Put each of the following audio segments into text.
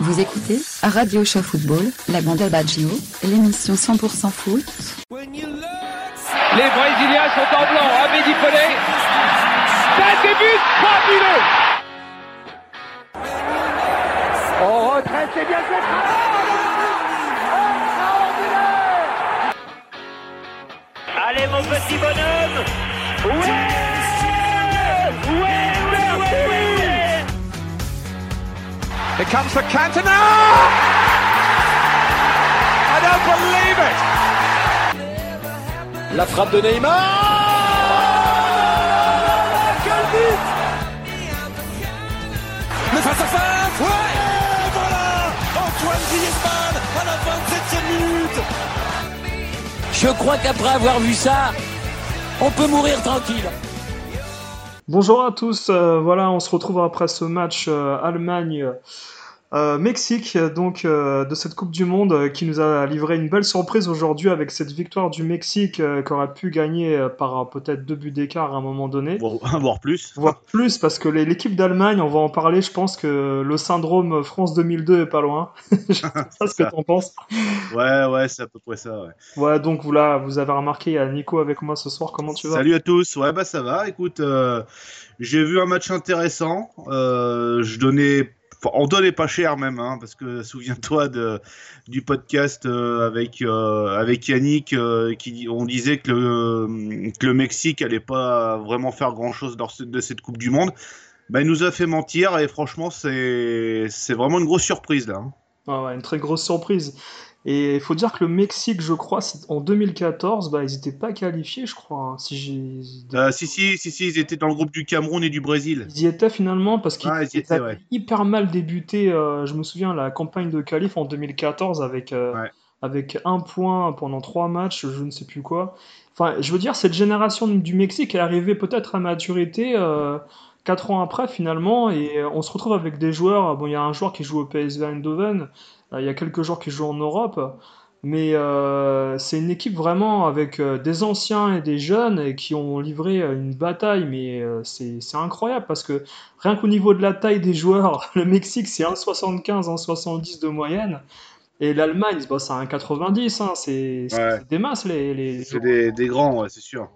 Vous écoutez Radio Show Football, la bande Baggio, l'émission 100% foot. Les Brésiliens sont en blanc, Amédi Pelé. Ça débute fabuleux On retraite, c'est bien fait. Allez mon petit bonhomme. Ouais. Ouais, Here comes the Cantona! I don't believe it! La frappe de Neymar! Quel but! Le face-à-face Ouais! Voilà! Antoine Griezmann à la 27e minute! Je crois qu'après avoir vu ça, on peut mourir tranquille. Bonjour à tous, euh, voilà, on se retrouve après ce match euh, Allemagne. Euh, Mexique, donc euh, de cette Coupe du Monde, euh, qui nous a livré une belle surprise aujourd'hui avec cette victoire du Mexique euh, qui aurait pu gagner par peut-être deux buts d'écart à un moment donné, Voire, voire plus. voire plus, parce que l'équipe d'Allemagne, on va en parler, je pense que le syndrome France 2002 est pas loin. Je sais pas ce que t'en penses. Ouais, ouais, c'est à peu près ça. Ouais. Ouais, donc voilà, vous avez remarqué, il y a Nico avec moi ce soir, comment tu vas? Salut à tous. Ouais, bah ça va. Écoute, j'ai vu un match intéressant. Je donnais, on donnait pas cher même, hein, parce que souviens-toi du podcast euh, avec euh, avec Yannick, euh, on disait que le que le Mexique allait pas vraiment faire grand chose dans ce- de cette Coupe du Monde. Bah, il nous a fait mentir et franchement, c'est vraiment une grosse surprise là. hein. Ah une très grosse surprise. Et il faut dire que le Mexique, je crois, en 2014, bah, ils n'étaient pas qualifiés, je crois. hein, si j'ai... Euh, si, si, si, si, ils étaient dans le groupe du Cameroun et du Brésil. Ils y étaient finalement parce qu'ils Ah, étaient, avaient ouais. hyper mal débuté. euh, je me souviens, la campagne de qualif en 2014 avec, euh, Ouais. avec un point pendant trois matchs, je ne sais plus quoi. Enfin, je veux dire, cette génération du Mexique est arrivée peut-être à maturité quatre ans après finalement, et on se retrouve avec des joueurs. Bon, il y a un joueur qui joue au PSV Eindhoven, il y a quelques joueurs qui jouent en Europe. Mais euh, c'est une équipe vraiment avec euh, des anciens et des jeunes et qui ont livré euh, une bataille, mais euh, c'est incroyable parce que rien qu'au niveau de la taille des joueurs, le Mexique c'est 1,75, 1,70 de moyenne, et l'Allemagne bah, c'est 1,90, hein, c'est Ouais. des masses les, les C'est des, des grands, ouais, c'est sûr.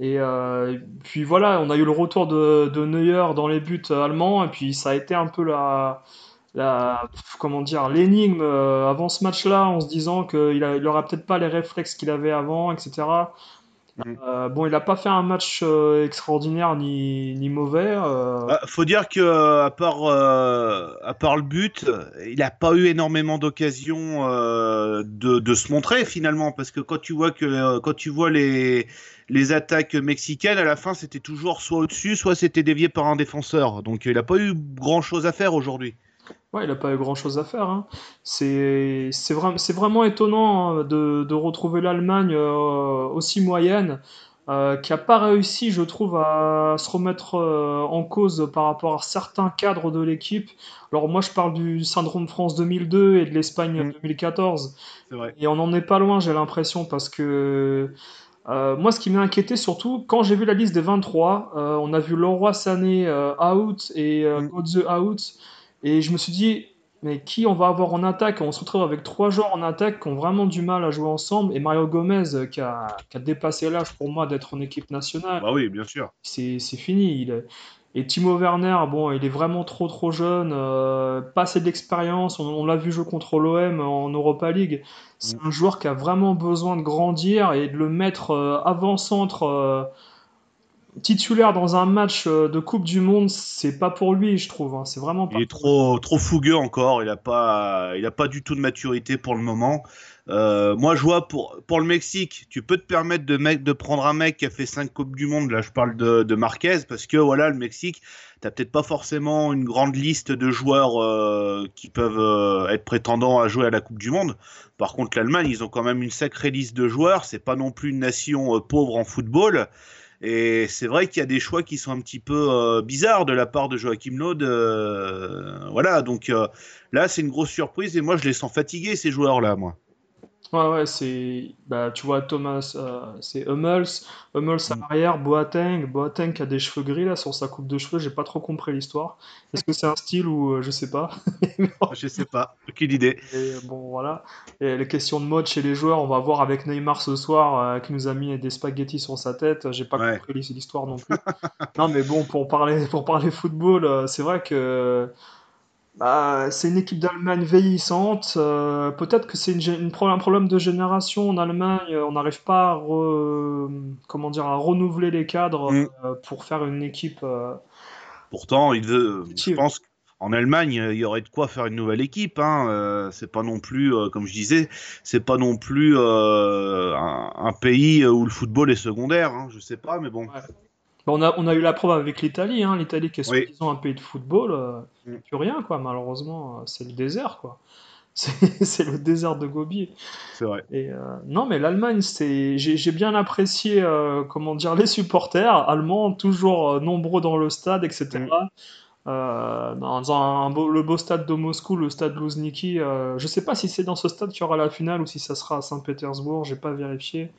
Et euh, puis voilà, on a eu le retour de, de Neuer dans les buts allemands, et puis ça a été un peu la, la comment dire, l'énigme euh, avant ce match-là, en se disant qu'il a- il aura peut-être pas les réflexes qu'il avait avant, etc. Mhm. Euh, bon, il n'a pas fait un match euh, extraordinaire ni, ni mauvais. euh, Bah, faut dire que à part à part le but, il n'a pas eu énormément d'occasions de, de se montrer finalement parce que quand tu vois que quand tu vois les les attaques mexicaines à la fin c'était toujours soit au-dessus soit c'était dévié par un défenseur donc il n'a pas eu grand chose à faire aujourd'hui. Ouais, il n'a pas eu grand-chose à faire. hein. C'est c'est vraiment, étonnant hein, de, de retrouver l'Allemagne euh, aussi moyenne, euh, qui n'a pas réussi, je trouve, à se remettre euh, en cause par rapport à certains cadres de l'équipe. Alors moi, je parle du syndrome France 2002 et de l'Espagne Mm. 2014. C'est vrai. Et on n'en est pas loin, j'ai l'impression, parce que euh, moi, ce qui m'a inquiété surtout, quand j'ai vu la liste des 23, euh, on a vu Leroy Sané euh, out et Mm. Götze out, et je me suis dit, mais qui on va avoir en attaque? On se retrouve avec trois joueurs en attaque qui ont vraiment du mal à jouer ensemble, et Mario Gomez, euh, qui a, qui a dépassé l'âge pour moi d'être en équipe nationale, Bah oui bien sûr. c'est fini. Il est- Et Timo Werner, bon, il est vraiment trop trop jeune, euh, pas assez d'expérience. On, on l'a vu jouer contre l'OM en Europa League. C'est Mm. un joueur qui a vraiment besoin de grandir et de le mettre euh, avant-centre euh, titulaire dans un match euh, de Coupe du Monde, c'est pas pour lui, je trouve. hein. C'est vraiment pas Il est trop trop fougueux encore. Il a pas il a pas du tout de maturité pour le moment. Euh, moi, je vois pour, pour le Mexique, tu peux te permettre de, mec, de prendre un mec qui a fait 5 Coupes du Monde. Là, je parle de, de Marquez parce que voilà, le Mexique, t'as peut-être pas forcément une grande liste de joueurs euh, qui peuvent euh, être prétendants à jouer à la Coupe du Monde. Par contre, l'Allemagne, ils ont quand même une sacrée liste de joueurs. C'est pas non plus une nation pauvre en football. Et c'est vrai qu'il y a des choix qui sont un petit peu euh, bizarres de la part de Joachim Löw. euh, voilà, donc euh, là, c'est une grosse surprise et moi, je les sens fatigués, ces joueurs-là, moi. Ouais, ouais, c'est. Bah, tu vois, Thomas, euh, c'est Hummels. Hummels à l'arrière, Boateng. Boateng qui a des cheveux gris là sur sa coupe de cheveux, j'ai pas trop compris l'histoire. Est-ce que c'est un style ou euh, je sais pas? Je sais pas, aucune idée. Et bon, voilà. Et les questions de mode chez les joueurs, on va voir avec Neymar ce soir euh, qui nous a mis des spaghettis sur sa tête. J'ai pas Ouais. compris l'histoire non plus. Non, mais bon, pour parler, pour parler football, euh, c'est vrai que. Bah, c'est une équipe d'Allemagne vieillissante. euh, peut-être que c'est une une un problème de génération en Allemagne. On n'arrive pas à, re- comment dire, à renouveler les cadres Mm. euh, pour faire une équipe. euh, Pourtant, il veut, je pense qu'en Allemagne, il y aurait de quoi faire une nouvelle équipe. Hein. c'est pas non plus, comme je disais, c'est pas non plus un, un pays où le football est secondaire. Hein. Je sais pas, mais bon. Ouais. On a, on a eu la preuve avec l'Italie. Hein. L'Italie qui est Oui. soi-disant un pays de football. euh, Mm. plus rien, quoi. Malheureusement, euh, c'est le désert, quoi. C'est le désert de Gobi. C'est vrai. Et euh, non, mais l'Allemagne, c'est, j'ai bien apprécié, euh, comment dire, les supporters allemands, toujours nombreux dans le stade, etc. Mm. Euh, dans un, un beau- le beau stade de Moscou, le stade Luzhniki. euh, je sais pas si c'est dans ce stade qu'il y aura la finale ou si ça sera à Saint-Pétersbourg, j'ai pas vérifié.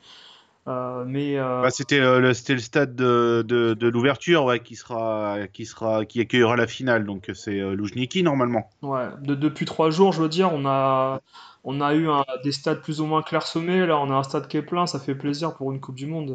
Euh, mais euh, Bah, c'était euh, le, c'était le stade de, de, de l'ouverture ouais, qui sera qui sera qui accueillera la finale. Donc c'est Luzhniki normalement. Ouais, de- depuis trois jours, je veux dire, on a, on a eu un- des stades plus ou moins clairsemés. Là, on a un stade qui est plein, ça fait plaisir pour une Coupe du Monde.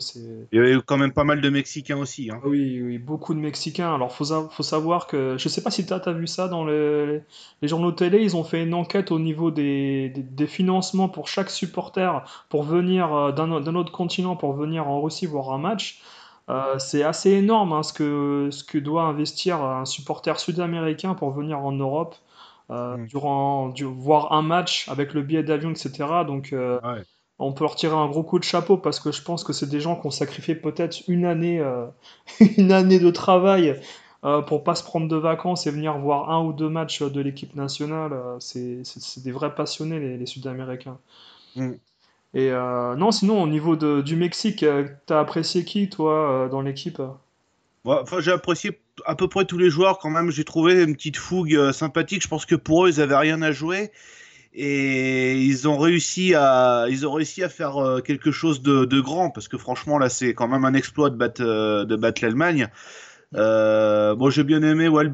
Il y avait quand même pas mal de Mexicains aussi. Hein. Oui, oui, beaucoup de Mexicains. Alors, faut, faut savoir que, je sais pas si tu as, vu ça dans les, les journaux télé, ils ont fait une enquête au niveau des, des, des financements pour chaque supporter pour venir euh, d'un, d'un autre continent, pour venir en Russie voir un match. Euh, c'est assez énorme hein, ce que, ce que doit investir un supporter sud-américain pour venir en Europe, euh, Mm. durant, du- voir un match avec le billet d'avion, etc. Donc, euh, Ouais. on peut leur tirer un gros coup de chapeau parce que je pense que c'est des gens qui ont sacrifié peut-être une année, euh, une année de travail pour pas se prendre de vacances et venir voir un ou deux matchs de l'équipe nationale. C'est, des vrais passionnés, les, les Sud-Américains. Mm. Et non, sinon, au niveau de- du Mexique, t'as apprécié qui, toi, dans l'équipe? Ouais, enfin, j'ai apprécié à peu près tous les joueurs quand même. J'ai trouvé une petite fougue euh, sympathique. Je pense que pour eux, ils avaient rien à jouer et ils ont réussi à, ils ont réussi à faire euh, quelque chose de, grand parce que franchement là, c'est quand même un exploit de battre, euh, l'Allemagne. Euh, bon, j'ai bien aimé ouais, le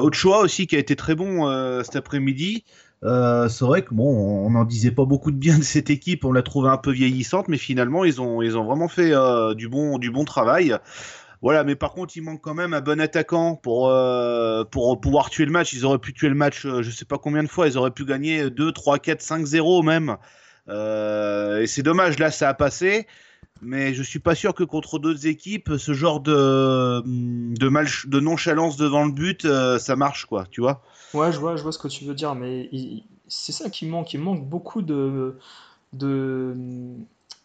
Ochoa aussi qui a été très bon cet après-midi. C'est vrai que bon, on n'en disait pas beaucoup de bien de cette équipe, on l'a trouvée un peu vieillissante, mais finalement ils ont, ils ont vraiment fait du bon, du bon travail. Voilà, mais par contre, il manque quand même un bon attaquant pour, euh, pour pouvoir tuer le match. Ils auraient pu tuer le match, euh, je sais pas combien de fois, ils auraient pu gagner 2, 3, 4, 5, 0 même. Euh, et c'est dommage, là, ça a passé. Mais je suis pas sûr que contre d'autres équipes, ce genre de, de, mal, de nonchalance devant le but, ça marche, quoi, tu vois. Ouais, je vois, je vois ce que tu veux dire, mais c'est ça qui manque. Il manque beaucoup de, de...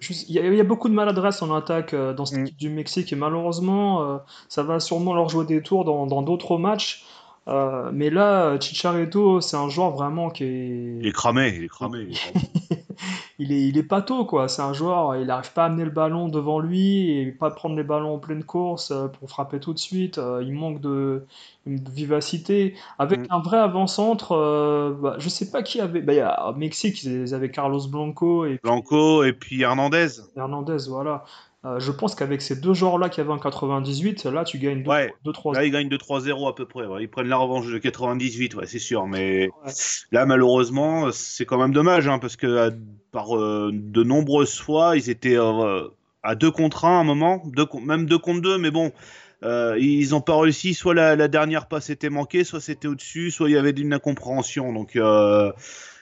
Il y a, il y a beaucoup de maladresse en attaque euh, dans cette Mm. équipe du Mexique et malheureusement, euh, ça va sûrement leur jouer des tours dans d'autres matchs. Euh, mais là, Chicharito, c'est un joueur vraiment qui Il est... cramé, il est cramé. il est cramé. il est, il est quoi. C'est un joueur, il n'arrive pas à amener le ballon devant lui et pas prendre les ballons en pleine course euh, pour frapper tout de suite. Euh, il manque de, vivacité. Avec Mm. un vrai avant-centre, euh, bah, je sais pas qui avait. Bah, y a, au Mexique, ils avaient Carlos Blanco et puis Blanco et puis Hernandez. Hernandez, voilà. Euh, je pense qu'avec ces deux joueurs-là qui avaient en 98, là, tu gagnes Ouais. 2-3 Là, ils gagnent 2-3-0 à peu près. ouais. Ils prennent la revanche de 98, ouais, c'est sûr. Mais Ouais. là, malheureusement, c'est quand même dommage, hein, parce que à- par euh, de nombreuses fois, ils étaient euh, à 2 contre 1 à un moment, deux même 2 contre 2, mais bon. Euh, ils n'ont pas réussi, soit la, la dernière passe était manquée, soit c'était au-dessus, soit il y avait une incompréhension. Donc euh,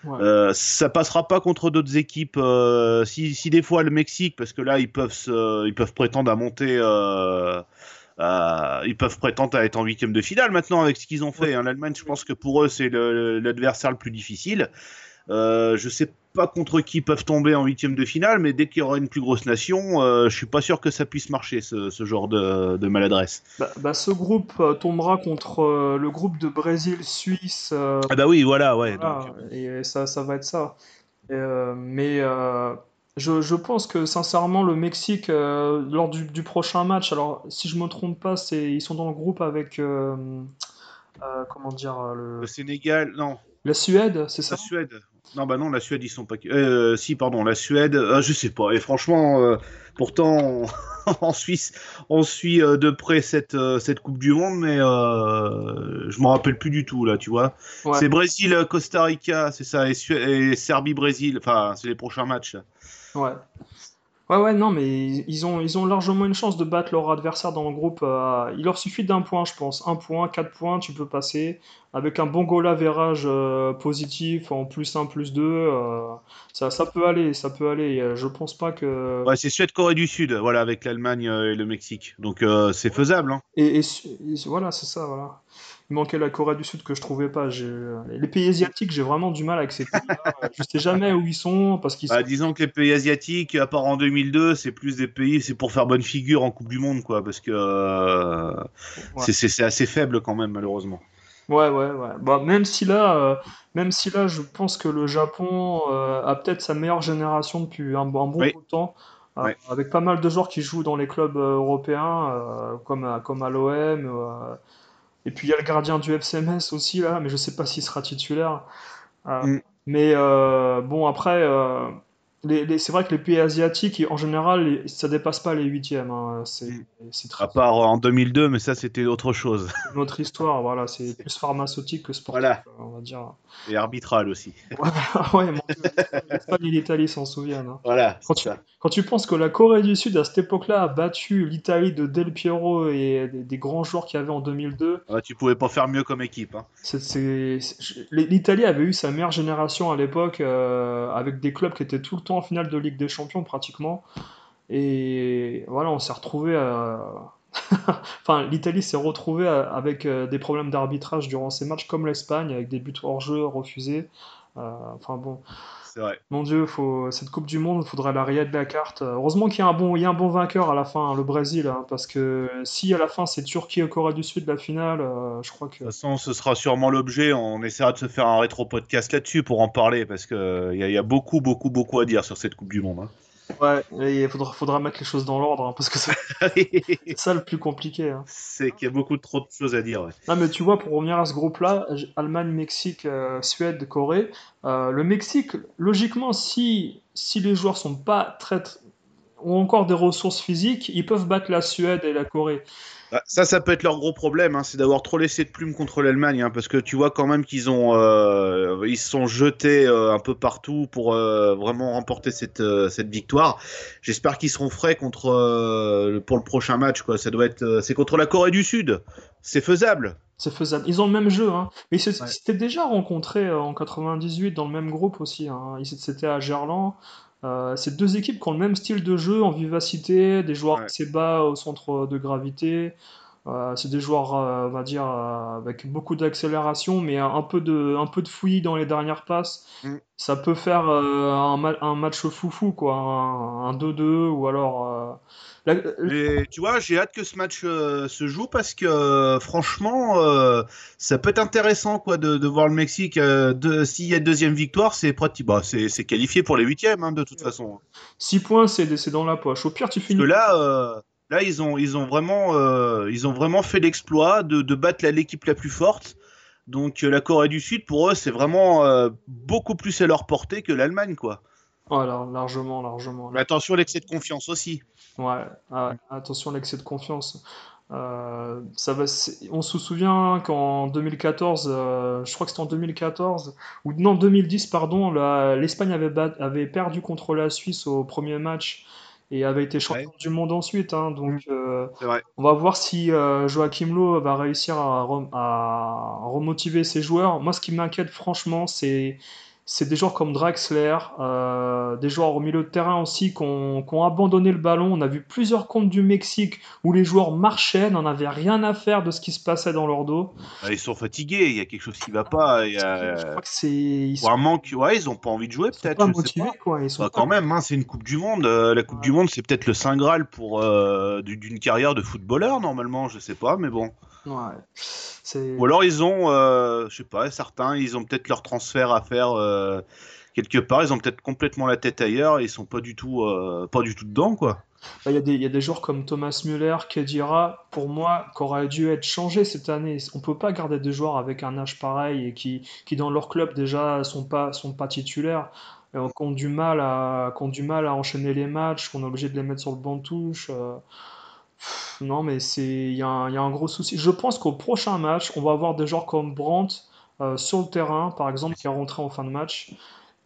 Ouais. euh, ça passera pas contre d'autres équipes. euh, si, si des fois le Mexique, parce que là ils peuvent se- ils peuvent prétendre à monter, ils peuvent prétendre à être en huitième de finale maintenant avec ce qu'ils ont fait. hein. L'Allemagne, je pense que pour eux c'est le- l'adversaire le plus difficile. Euh, je sais pas contre qui peuvent tomber en huitième de finale, mais dès qu'il y aura une plus grosse nation, euh, je suis pas sûr que ça puisse marcher ce, ce genre de, de maladresse. Bah, bah, ce groupe euh, tombera contre euh, le groupe de Brésil, Suisse, euh, Ah bah oui, voilà, ouais. Voilà, donc, et ça, ça va être ça. Et, mais je, je pense que sincèrement, le Mexique, euh, lors du, du prochain match, alors si je me trompe pas, c'est, ils sont dans le groupe avec, euh, euh, comment dire, le, le Sénégal, non. La Suède, c'est ça? La Suède. Non, bah non, la Suède, ils sont pas. Euh, si, pardon, la Suède, euh, je sais pas. Et franchement, euh, pourtant, en Suisse, on suit euh, de près cette, cette Coupe du Monde, mais je m'en rappelle plus du tout, là, tu vois. Ouais. C'est Brésil, Costa Rica, c'est ça, et, Su- et Serbie-Brésil. Enfin, c'est les prochains matchs. Ouais. Ouais, ouais, non, mais ils ont, ils ont largement une chance de battre leur adversaire dans le groupe. euh, il leur suffit d'un point, je pense. Un point, quatre points, tu peux passer. Avec un bon goal average euh, positif en plus 1, plus 2, euh, ça, ça peut aller, ça peut aller. Euh, Je pense pas que. Ouais, c'est Suède-Corée du Sud, voilà, avec l'Allemagne euh, et le Mexique. Donc, euh, c'est faisable, hein. Et, et su- et voilà, c'est ça, voilà. Il manquait la Corée du Sud que je trouvais pas. J'ai- Les pays asiatiques, j'ai vraiment du mal avec ces pays-là. Je sais jamais où ils sont parce qu'ils Bah, disons que les pays asiatiques, à part en 2002, c'est plus des pays, c'est pour faire bonne figure en Coupe du Monde, quoi, parce que euh, Ouais. c'est- assez faible quand même, malheureusement. Ouais, ouais, ouais. Bah, même si là, euh, même si là, je pense que le Japon euh, a peut-être sa meilleure génération depuis un, bon un bon Oui. bout de temps, euh, Ouais. avec pas mal de joueurs qui jouent dans les clubs euh, européens, euh, comme, à- comme à l'OM. euh, et puis il y a le gardien du FCMS aussi là, mais je sais pas s'il sera titulaire. Euh, Mm. Mais euh, bon, après, euh, les, les- c'est vrai que les pays asiatiques, en général, ça dépasse pas les huitièmes. hein. C'est Mm. c'est très À part en 2002, mais ça, c'était autre chose. une autre histoire. Voilà, c'est plus pharmaceutique que sportif, Voilà. on va dire. Et arbitral aussi. Ouais, mon Dieu, l'Espagne et l'Italie s'en souviennent. hein. Voilà, Quand tu, ça. Quand tu penses que la Corée du Sud, à cette époque-là, a battu l'Italie de Del Piero et des, des grands joueurs qu'il y avait en 2002, Ouais, tu pouvais pas faire mieux comme équipe. Hein. l'Italie avait eu sa meilleure génération à l'époque, euh, avec des clubs qui étaient tout le temps en finale de Ligue des Champions pratiquement. Et voilà, on s'est retrouvé à... Enfin, l'Italie s'est retrouvée avec euh, des problèmes d'arbitrage durant ces matchs, comme l'Espagne, avec des buts hors jeu refusés. Euh, enfin bon. C'est vrai. Mon Dieu, faut... cette Coupe du Monde, il faudrait la rayer de la carte. Euh, Heureusement qu'il y a un bon, il y a un bon vainqueur à la fin, hein, le Brésil, hein, parce que si à la fin c'est Turquie et Corée du Sud la finale, euh, je crois que. De toute façon, ce sera sûrement l'objet. On essaiera de se faire un rétro-podcast là-dessus pour en parler, parce qu'il y, a- y a beaucoup, beaucoup, beaucoup à dire sur cette Coupe du Monde. hein. Ouais, il faudra, faudra mettre les choses dans l'ordre, hein, parce que c'est c'est ça le plus compliqué. hein. c'est qu'il y a beaucoup trop de choses à dire. ouais. Non, mais tu vois, pour revenir à ce groupe-là, Allemagne, Mexique, euh, Suède, Corée, euh, le Mexique, logiquement, si, si les joueurs sont pas très, ont encore des ressources physiques, ils peuvent battre la Suède et la Corée. Bah, ça, ça peut être leur gros problème, hein, c'est d'avoir trop laissé de plumes contre l'Allemagne, hein, parce que tu vois quand même qu'ils ont, euh, ils se sont jetés euh, un peu partout pour euh, vraiment remporter cette, euh, cette victoire. J'espère qu'ils seront frais contre euh, pour le prochain match, quoi. Ça doit être, euh, c'est contre la Corée du Sud, c'est faisable. C'est faisable. Ils ont le même jeu, hein. Mais ils Ouais. s'étaient déjà rencontrés euh, en 98 dans le même groupe aussi. Hein. Ils C'était à Gerland. Euh, c'est deux équipes qui ont le même style de jeu en vivacité, des joueurs Ouais. assez bas au centre de gravité. Euh, c'est des joueurs, euh, on va dire, avec beaucoup d'accélération, mais un, peu de, un peu de fouillis dans les dernières passes. Mm. Ça peut faire un, un match foufou, quoi, un un 2-2 ou alors. Euh, la- Et tu vois, j'ai hâte que ce match euh, se joue parce que euh, franchement, euh, ça peut être intéressant quoi de, de voir le Mexique. euh, de- S'il y a une deuxième victoire, c'est prati- bah, c'est qualifié pour les huitièmes hein, de toute façon. 6 points, c'est dans la poche. Au pire, tu Parce finis. que là, euh, là ils ont ils ont vraiment euh, ils ont vraiment fait l'exploit de, de battre l'équipe la plus forte. Donc euh, la Corée du Sud pour eux c'est vraiment euh, beaucoup plus à leur portée que l'Allemagne quoi. Voilà, largement, largement. Mais attention à l'excès de confiance aussi. Ouais, ah ouais, attention à l'excès de confiance. Euh, ça va, on se souvient qu'en 2014, euh, je crois que c'était en 2014, ou non, 2010, pardon, l'Espagne avait, perdu contre la Suisse au premier match et avait été champion du monde ensuite. hein, donc, euh, on va voir si Joachim Löw va réussir à, rem- à remotiver ses joueurs. Moi, ce qui m'inquiète franchement, c'est c'est des joueurs comme Draxler, euh, des joueurs au milieu de terrain aussi qui ont, abandonné le ballon. On a vu plusieurs comptes du Mexique où les joueurs marchaient, n'en avaient rien à faire de ce qui se passait dans leur dos. Ah, Ils sont fatigués, il y a quelque chose qui va pas. Il y Je a crois que c'est ils ou sont un manque. Ouais, ils ont pas envie de jouer peut-être. je sais motivés pas. quoi. Ils sont Bah, pas- quand même, hein, c'est une Coupe du Monde. euh, la Coupe Ouais. du Monde, c'est peut-être le Saint Graal pour euh, du- d'une carrière de footballeur normalement, je sais pas, mais bon. Ouais. Ou alors ils ont, euh, je sais pas, certains, ils ont peut-être leur transfert à faire, euh, quelque part, ils ont peut-être complètement la tête ailleurs et ils sont pas du tout, pas du tout dedans, quoi. Bah, il y, a des, y a des joueurs comme Thomas Müller, Kedira, pour moi, qui auraient dû être changés cette année. On peut pas garder des joueurs avec un âge pareil et qui, qui dans leur club déjà sont pas, sont pas titulaires, et qui ont du mal à, qui ont du mal à enchaîner les matchs, qu'on est obligé de les mettre sur le banc de touche. euh. Pff, Non, mais c'est, il y a un, il y a un gros souci. Je pense qu'au prochain match, on va avoir des joueurs comme Brandt euh, sur le terrain, par exemple, qui est rentré en fin de match.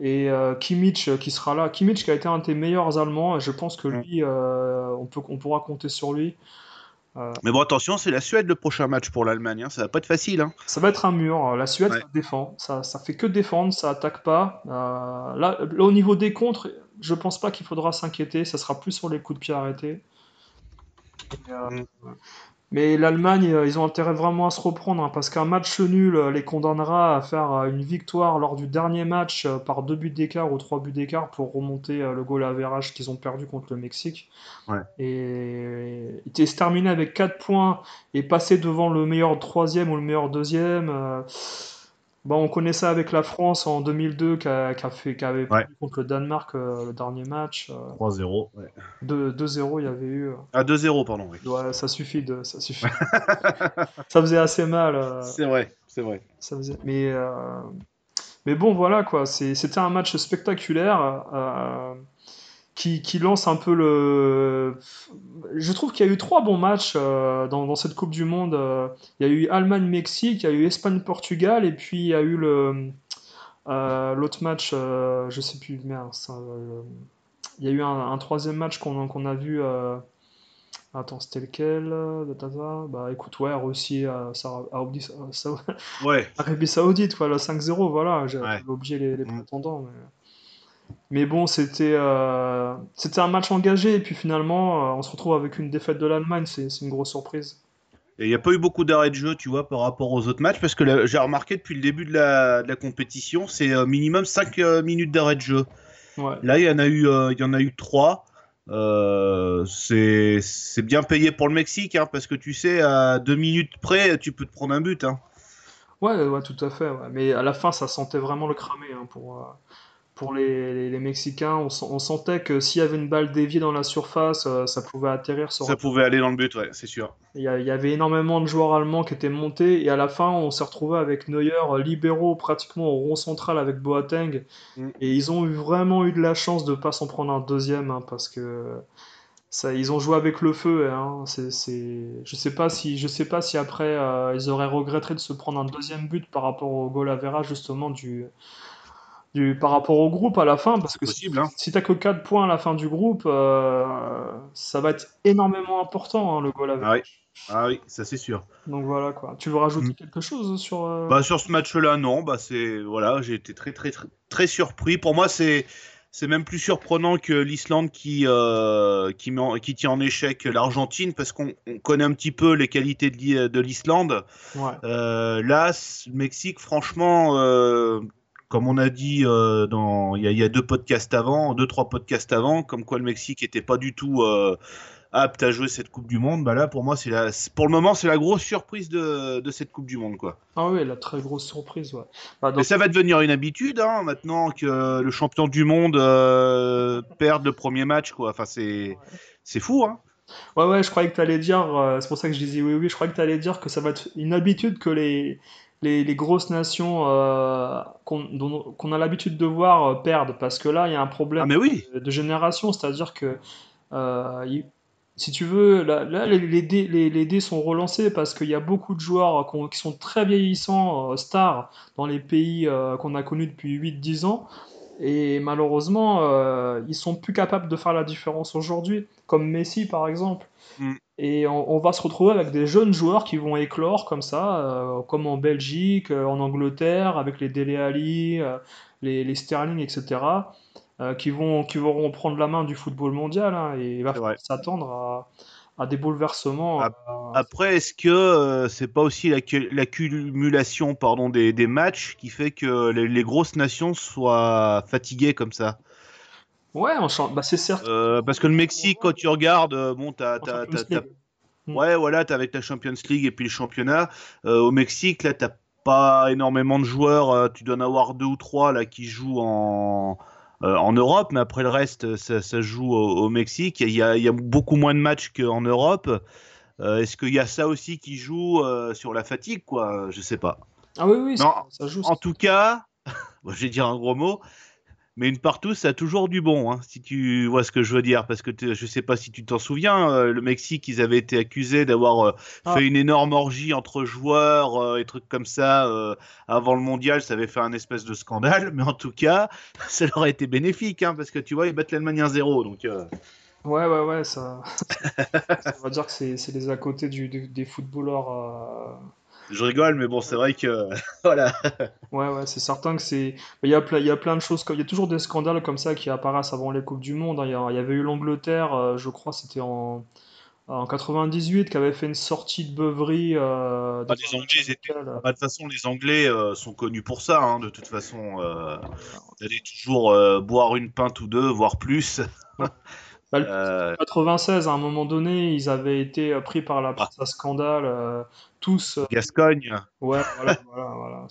Et euh, Kimmich euh, qui sera là. Kimmich qui a été un des meilleurs Allemands. Et je pense que lui, euh, on peut, on pourra compter sur lui. Mais bon, attention, c'est la Suède le prochain match pour l'Allemagne. hein. Ça va pas être facile. Hein. ça va être un mur. La Suède, Ouais. ça défend. Ça, ça fait que défendre, ça attaque pas. Là, là, au niveau des contres, je pense pas qu'il faudra s'inquiéter. Ça sera plus sur les coups de pied arrêtés. Et, euh. Mais l'Allemagne, euh, ils ont intérêt vraiment à se reprendre, hein, parce qu'un match nul euh, les condamnera à faire une victoire lors du dernier match par deux buts d'écart ou trois buts d'écart pour remonter le goal average qu'ils ont perdu contre le Mexique. Ouais. Et ils se terminer avec 4 points et passer devant le meilleur troisième ou le meilleur deuxième. euh, Bon, on connaît ça avec la France en 2002 qui, a- qui a fait, qui avait perdu contre le Danemark euh, le dernier match. euh, 3-0. ouais. 2 2-0, il y avait eu. euh, Ah, 2-0, pardon. Oui. Ouais, ça suffit de, ça suffit. ça faisait assez mal. euh, C'est vrai, c'est vrai. ça faisait... Mais, euh, mais bon, voilà quoi. C'était un match spectaculaire euh, qui, qui lance un peu le. Je trouve qu'il y a eu trois bons matchs euh, dans, dans cette Coupe du Monde. euh. Il y a eu Allemagne-Mexique, il y a eu Espagne-Portugal, et puis il y a eu le euh, l'autre match, euh, je sais plus, merde. il y a eu un, un troisième match qu'on qu'on a vu. Attends, c'était lequel? Bah écoute, ouais, Russie, euh, Sara- Arabie, Sa- Ouais. Arabie Saoudite, voilà, 5-0, voilà, j'ai Ouais. oublié les, les Mm. prétendants. Mais, mais bon, c'était euh, c'était un match engagé, et puis finalement, euh, on se retrouve avec une défaite de l'Allemagne, c'est c'est une grosse surprise. Et il n'y a pas eu beaucoup d'arrêts de jeu, tu vois, par rapport aux autres matchs, parce que là, j'ai remarqué depuis le début de la, de la compétition, c'est euh, minimum 5 minutes d'arrêt de jeu. Ouais. Là, il y en a eu, il y en a eu 3. c'est c'est bien payé pour le Mexique, hein, parce que tu sais, à 2 minutes près, tu peux te prendre un but. Hein. Ouais, ouais, tout à fait. ouais. Mais à la fin, ça sentait vraiment le cramé hein, pour, pour les, les- les Mexicains. On, sen- on sentait que s'il y avait une balle déviée dans la surface, euh, ça pouvait atterrir sur Ça pouvait aller dans le but, ouais, c'est sûr. Il y, a- il y avait énormément de joueurs allemands qui étaient montés et à la fin on s'est retrouvé avec Neuer euh, libéraux pratiquement au rond central avec Boateng Mm. et ils ont eu vraiment eu de la chance de pas s'en prendre un deuxième hein, parce que ça, ils ont joué avec le feu hein, c'est, c'est... Je sais pas si, je sais pas si après euh, ils auraient regretté de se prendre un deuxième but par rapport au goal justement du, du, par rapport au groupe à la fin parce que Possible, hein. si t'as que 4 points à la fin du groupe euh, ça va être énormément important hein, le goal average. Ah oui, ah oui ça c'est sûr. Donc voilà quoi. Tu veux rajouter Mm. quelque chose sur. euh, Bah, sur ce match-là, non. Bah, c'est voilà, j'ai été très, très, très, très surpris. Pour moi, c'est c'est même plus surprenant que l'Islande qui euh, qui, met en- qui tient en échec l'Argentine parce qu'on on connaît un petit peu les qualités de l'I- de l'Islande. Ouais. Euh, là, le Mexique, franchement, euh, comme on a dit euh, dans il y, a- il y a deux podcasts avant, deux trois podcasts avant, comme quoi le Mexique était pas du tout euh, apte à jouer cette Coupe du Monde. Bah là, pour moi, c'est la, c'est- pour le moment, c'est la grosse surprise de, de cette Coupe du Monde, quoi. Ah oui, la très grosse surprise, ouais. Bah, Mais ça va devenir une habitude, hein, maintenant que le champion du monde euh, perd le premier match, quoi. Enfin, c'est c'est fou, hein. Ouais, ouais, je croyais que tu allais dire, euh, c'est pour ça que je disais oui, oui, je croyais que tu allais dire que ça va être une habitude que les, les, les grosses nations euh, qu'on a l'habitude de voir euh, perdent, parce que là, il y a un problème Ah, mais oui. de, de génération, c'est-à-dire que, euh, si tu veux, là, là, les, les dés, les, dés sont relancés parce qu'il y a beaucoup de joueurs qui sont très vieillissants, euh, stars, dans les pays qu'on a connus depuis 8-10 ans. Et malheureusement, ils sont plus capables de faire la différence aujourd'hui, comme Messi par exemple. Mm. Et on, on va se retrouver avec des jeunes joueurs qui vont éclore comme ça, euh, comme en Belgique, euh, en Angleterre, avec les Dele Alli, euh, les, les Sterling, etc., qui vont, qui vont reprendre la main du football mondial. hein, et il va falloir s'attendre à, à des bouleversements. Ap- Après, est-ce que euh, c'est pas aussi l'accu- l'accumulation pardon, des, des matchs qui fait que les, les grosses nations soient fatiguées comme ça? Ouais, on bah, c'est certain. Euh, Parce que le Mexique, quand tu regardes, euh, bon, t'as. Mm. ouais, voilà, t'as avec la Champions League et puis le championnat. Euh, au Mexique, là, t'as pas énormément de joueurs. tu dois en avoir deux ou trois là qui jouent en, en Europe, mais après le reste, ça, ça joue au, Mexique. Il y, a, il y, a, beaucoup moins de matchs qu'en Europe. Est-ce qu'il y a ça aussi qui joue sur la fatigue, quoi? Je sais pas. Ah oui, oui, ça, ça joue. En tout cas, je vais dire un gros mot mais une partout, ça a toujours du bon, hein, si tu vois ce que je veux dire. Parce que je sais pas si tu t'en souviens, euh, le Mexique, ils avaient été accusés d'avoir euh, ah. fait une énorme orgie entre joueurs euh, et trucs comme ça avant le mondial. Ça avait fait un espèce de scandale, mais en tout cas, ça leur a été bénéfique, hein, parce que tu vois, ils battent l'Allemagne 1-0. Donc. Ouais, ouais, ouais, ça. On va dire que c'est les à côté du, des footballeurs je rigole, mais bon, c'est vrai que voilà. Ouais, ouais, c'est certain que c'est. Il y a plein, il y a plein de choses. Il y a toujours des scandales comme ça qui apparaissent avant les coupes du monde. Hein. Il y, avait eu l'Angleterre, euh, je crois, c'était en en 98, qui avait fait une sortie de beuverie. Euh, bah, les Anglais, étaient... bah, de toute façon, les Anglais euh, sont connus pour ça. Hein, de toute façon, euh, d'aller toujours boire une pinte ou deux, voire plus. Bah, 96, à un moment donné, ils avaient été pris par la ah. scandale tous. Euh, Gascogne. Ouais, voilà, voilà,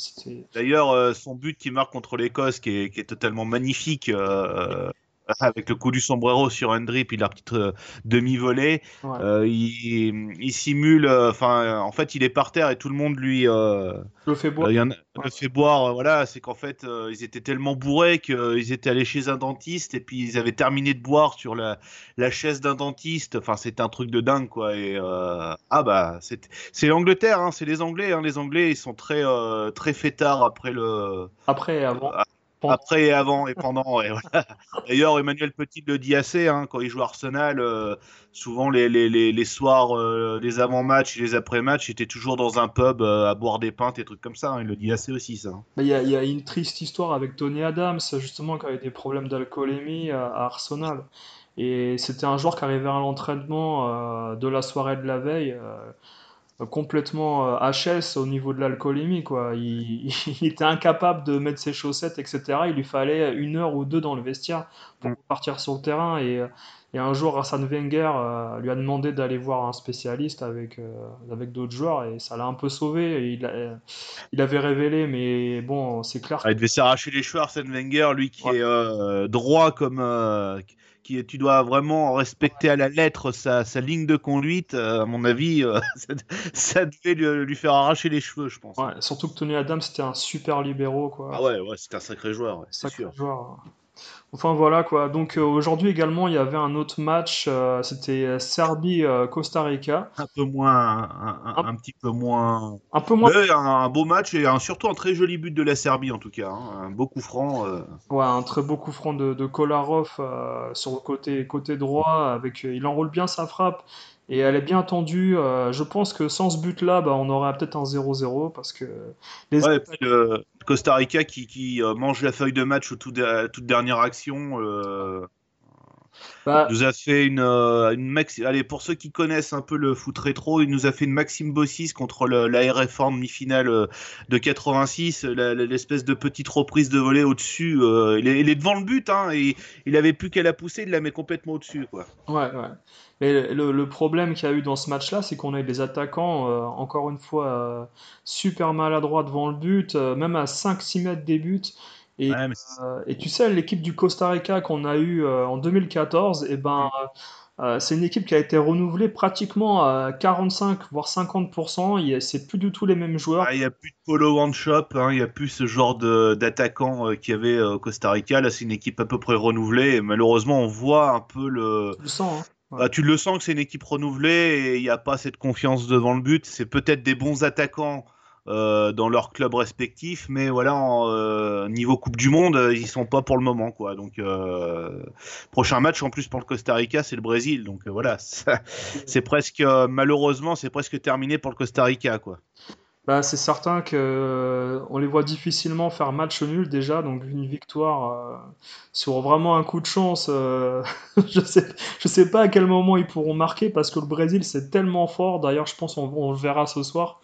D'ailleurs, euh, son but qui marque contre l'Écosse, qui est, qui est totalement magnifique, euh, avec le coup du sombrero sur un drip, il a petite euh, demi-volée. Euh, il, simule, euh, enfin, en fait, il est par terre et tout le monde lui le fait boire. Le fait boire, voilà, c'est qu'en fait, ils étaient tellement bourrés qu'ils étaient allés chez un dentiste et puis ils avaient terminé de boire sur la, la chaise d'un dentiste. Enfin, c'était un truc de dingue, quoi. Et ah bah, c'est l'Angleterre, hein, c'est les Anglais. Hein. Les Anglais, ils sont très très fêtards après le. Après, avant. Après et avant et pendant. Et voilà. D'ailleurs, Emmanuel Petit le dit assez, hein, quand il joue Arsenal, euh, souvent les, les, les, les soirs, euh, les avant-matchs et les après-matchs, il était toujours dans un pub euh, à boire des pintes et trucs comme ça. Hein. il le dit assez aussi, ça. Il y, a, y, a une triste histoire avec Tony Adams, justement, qui avait des problèmes d'alcoolémie à, Arsenal. Et c'était un joueur qui arrivait à l'entraînement de la soirée de la veille complètement HS euh, au niveau de l'alcoolémie quoi. Il, était incapable de mettre ses chaussettes, etc. Il lui fallait une heure ou deux dans le vestiaire pour mm. partir sur le terrain. Et, et un jour, Arsène Wenger euh, lui a demandé d'aller voir un spécialiste avec, euh, avec d'autres joueurs et ça l'a un peu sauvé. Et il, il avait révélé, mais bon, c'est clair. Ah, il devait s'arracher les cheveux, Arsène Wenger, lui qui est droit comme tu dois vraiment respecter à la lettre sa, ligne de conduite. Euh, à mon avis, euh, ça, devait lui, faire arracher les cheveux, je pense. surtout que Tony Adams, c'était un super libéraux. Quoi. Ah ouais, ouais c'était un sacré joueur. sacré joueur. Enfin voilà quoi. Donc euh, aujourd'hui également il y avait un autre match, euh, c'était euh, Serbie-Costa Rica. Un peu moins, un, petit peu moins. Un peu moins. un, beau match et surtout un très joli but de la Serbie en tout cas, hein. un beau coup franc. Ouais, un très beau coup franc de, de Kolarov sur le côté côté droit avec, il enroule bien sa frappe et elle est bien tendue. Euh, je pense que sans ce but-là, bah, on aurait peut-être un 0-0 parce que les ouais, le Costa Rica qui, euh, mange la feuille de match tout toute dernière action. Euh, bah, nous a fait une, une Allez, pour ceux qui connaissent un peu le foot rétro, il nous a fait une Maxime Bossis contre le, la RF en demi-finale de 86, l'espèce de petite reprise de volée au-dessus. il, est, il, est, devant le but, hein, et il avait plus qu'à la pousser, il la met complètement au-dessus. Quoi. Ouais, ouais. Mais le, problème qu'il y a eu dans ce match-là, c'est qu'on a eu des attaquants, euh, encore une fois, euh, super maladroits devant le but, euh, même à 5-6 mètres des buts. Et, et tu sais, l'équipe du Costa Rica qu'on a eu en 2014, et eh ben, c'est une équipe qui a été renouvelée pratiquement à 45 voire 50%. C'est plus du tout les mêmes joueurs. Ah, il n'y a plus de polo one shop, hein, il n'y a plus ce genre d'attaquants qu'il y avait au Costa Rica. Là, c'est une équipe à peu près renouvelée. Et malheureusement, on voit un peu le. Tu le sens, hein. Bah, tu le sens que c'est une équipe renouvelée et il n'y a pas cette confiance devant le but. C'est peut-être des bons attaquants euh, dans leur club respectif, mais voilà, euh, niveau Coupe du Monde, euh, ils sont pas pour le moment, quoi. Donc, prochain match en plus pour le Costa Rica, c'est le Brésil. Donc voilà, c'est presque, malheureusement, c'est presque terminé pour le Costa Rica, quoi. Bah, c'est certain que on les voit difficilement faire match nul déjà, donc une victoire sur vraiment un coup de chance, je sais, je sais pas à quel moment ils pourront marquer parce que le Brésil c'est tellement fort. D'ailleurs, je pense on, le verra ce soir.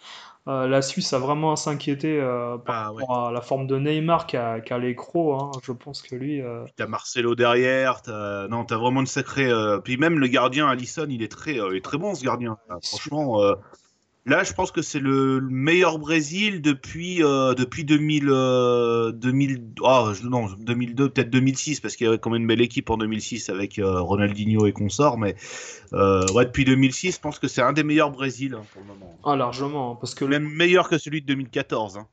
La Suisse a vraiment à s'inquiéter par ah, rapport à la forme de Neymar qui a, qui a les crocs. Hein. Je pense que lui. T'as Marcelo derrière, as... non, t'as vraiment une sacrée. Puis même le gardien Alisson, il est très, il est très bon ce gardien. Franchement Là, je pense que c'est le meilleur Brésil depuis euh, depuis 2000, 2000 oh, non 2002 peut-être 2006 parce qu'il y avait quand même une belle équipe en 2006 avec euh, Ronaldinho et consorts mais euh, ouais depuis 2006 je pense que c'est un des meilleurs Brésil hein, pour le moment. Ah largement parce que même meilleur que celui de 2014. Hein.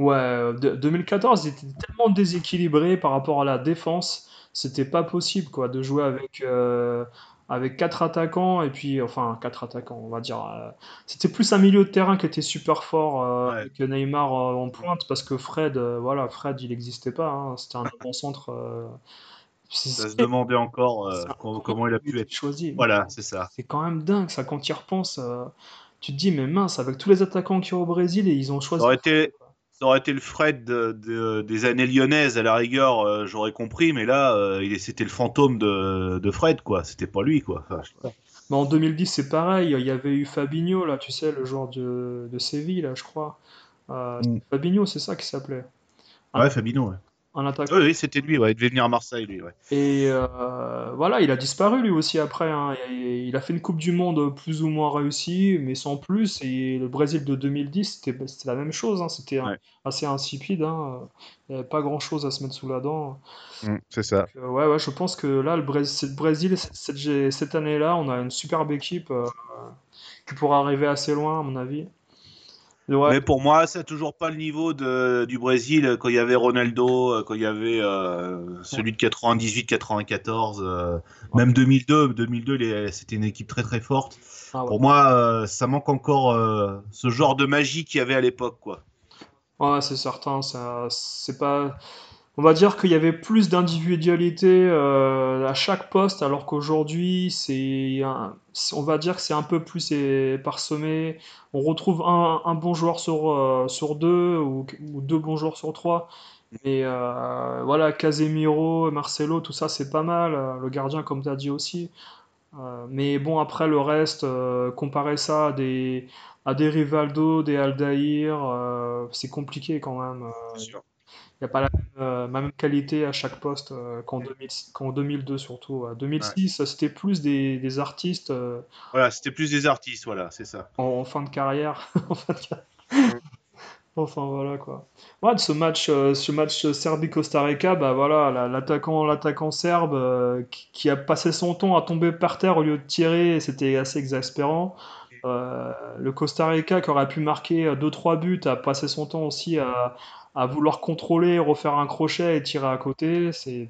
Ouais 2014 il était tellement déséquilibré par rapport à la défense c'était pas possible quoi de jouer avec avec quatre attaquants et puis enfin quatre attaquants on va dire euh, c'était plus un milieu de terrain qui était super fort euh, avec Neymar euh, en pointe parce que Fred voilà Fred il n'existait pas hein. c'était un bon centre ça se demandait encore comment il a pu être choisi voilà c'est ça. C'est quand même dingue ça quand tu y repenses tu te dis mais mince avec tous les attaquants qui y a au Brésil et ils ont choisi ça aurait été le Fred des années lyonnaises, à la rigueur, euh, j'aurais compris, mais là, euh, c'était le fantôme de, Fred, quoi. C'était pas lui, quoi. mais en 2010, c'est pareil. Il y avait eu Fabinho, là, tu sais, le joueur de, Séville, là, je crois. Euh, mm. Fabinho, c'est ça qui s'appelait. Ouais, Fabinho, ouais. Oui, c'était lui, il devait venir à Marseille, lui. Et euh, voilà, il a disparu lui aussi après. Hein. Il a fait une Coupe du Monde plus ou moins réussie, mais sans plus. Et le Brésil de 2010, c'était la même chose. Hein. C'était assez insipide. Hein. Il n'y avait pas grand chose à se mettre sous la dent. Mmh, c'est ça. Euh, ouais, ouais, je pense que là, le Brésil, Brésil cette, cette année-là, on a une superbe équipe euh, qui pourra arriver assez loin, à mon avis. Mais pour moi, c'est toujours pas le niveau de, du Brésil quand il y avait Ronaldo, euh, quand il y avait euh, celui de 98, 94, euh, même 2002. 2002, c'était une équipe très très forte. Ah pour moi, ça manque encore ce genre de magie qu'il y avait à l'époque, quoi. Ouais, c'est certain. C'est pas on va dire qu'il y avait plus d'individualité euh, à chaque poste, alors qu'aujourd'hui, on va dire que c'est un peu plus parsemé. On retrouve un, bon joueur sur, euh, deux ou, deux bons joueurs sur trois. Mais euh, voilà, Casemiro, Marcelo, tout ça, c'est pas mal. Le gardien, comme tu as dit aussi. mais bon, après, le reste, comparer ça à des, à des Rivaldo, des Aldair, c'est compliqué quand même. N'y a pas la euh, même, qualité à chaque poste euh, qu'en 2002 surtout. En 2006, c'était plus des, artistes. Euh, voilà, c'était plus des artistes, voilà, c'est ça. En, fin de carrière. Enfin voilà quoi. Ouais, ce match, ce match Serbie-Costa Rica, bah voilà, l'attaquant, l'attaquant serbe qui, a passé son temps à tomber par terre au lieu de tirer, c'était assez exaspérant. le Costa Rica qui aurait pu marquer 2-3 buts a passé son temps aussi à, à vouloir contrôler, refaire un crochet et tirer à côté. C'est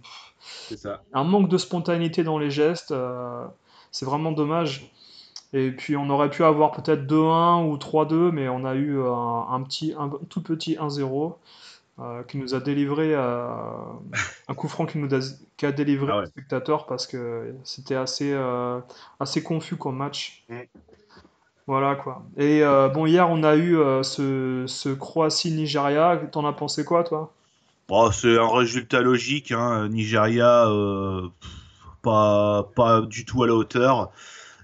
un manque de spontanéité dans les gestes. Euh, c'est vraiment dommage. Et puis on aurait pu avoir peut-être 2-1 ou 3-2, mais on a eu un, petit, un tout petit 1-0 euh, qui nous a délivré euh, un coup franc qui nous a, qui a délivré ah le spectateur parce que c'était assez, assez confus comme match. Voilà quoi. Et euh, bon, hier on a eu euh, ce, ce Croatie-Nigeria. T'en as pensé quoi, toi? Oh, C'est un résultat logique. Hein. Nigeria, euh, pas, pas du tout à la hauteur.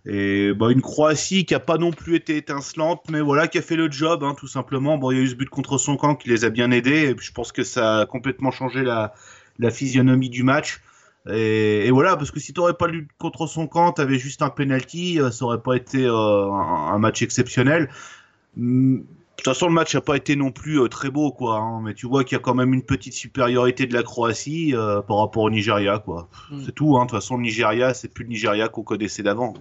Et bah, une Croatie qui a pas non plus été étincelante, mais voilà, qui a fait le job, hein, tout simplement. Bon, il y a eu ce but contre son camp qui les a bien aidés. Et je pense que ça a complètement changé la, la physionomie du match. Et, voilà, parce que si tu n'aurais pas lu contre son camp, tu avais juste un penalty, euh, ça aurait pas été euh, un, match exceptionnel. Hum, de toute façon, le match n'a pas été non plus euh, très beau, quoi. Hein, mais tu vois qu'il y a quand même une petite supériorité de la Croatie par rapport au Nigeria, quoi. Hmm. C'est tout. Hein. De toute façon, le Nigeria, c'est plus le Nigeria qu'on connaissait d'avant.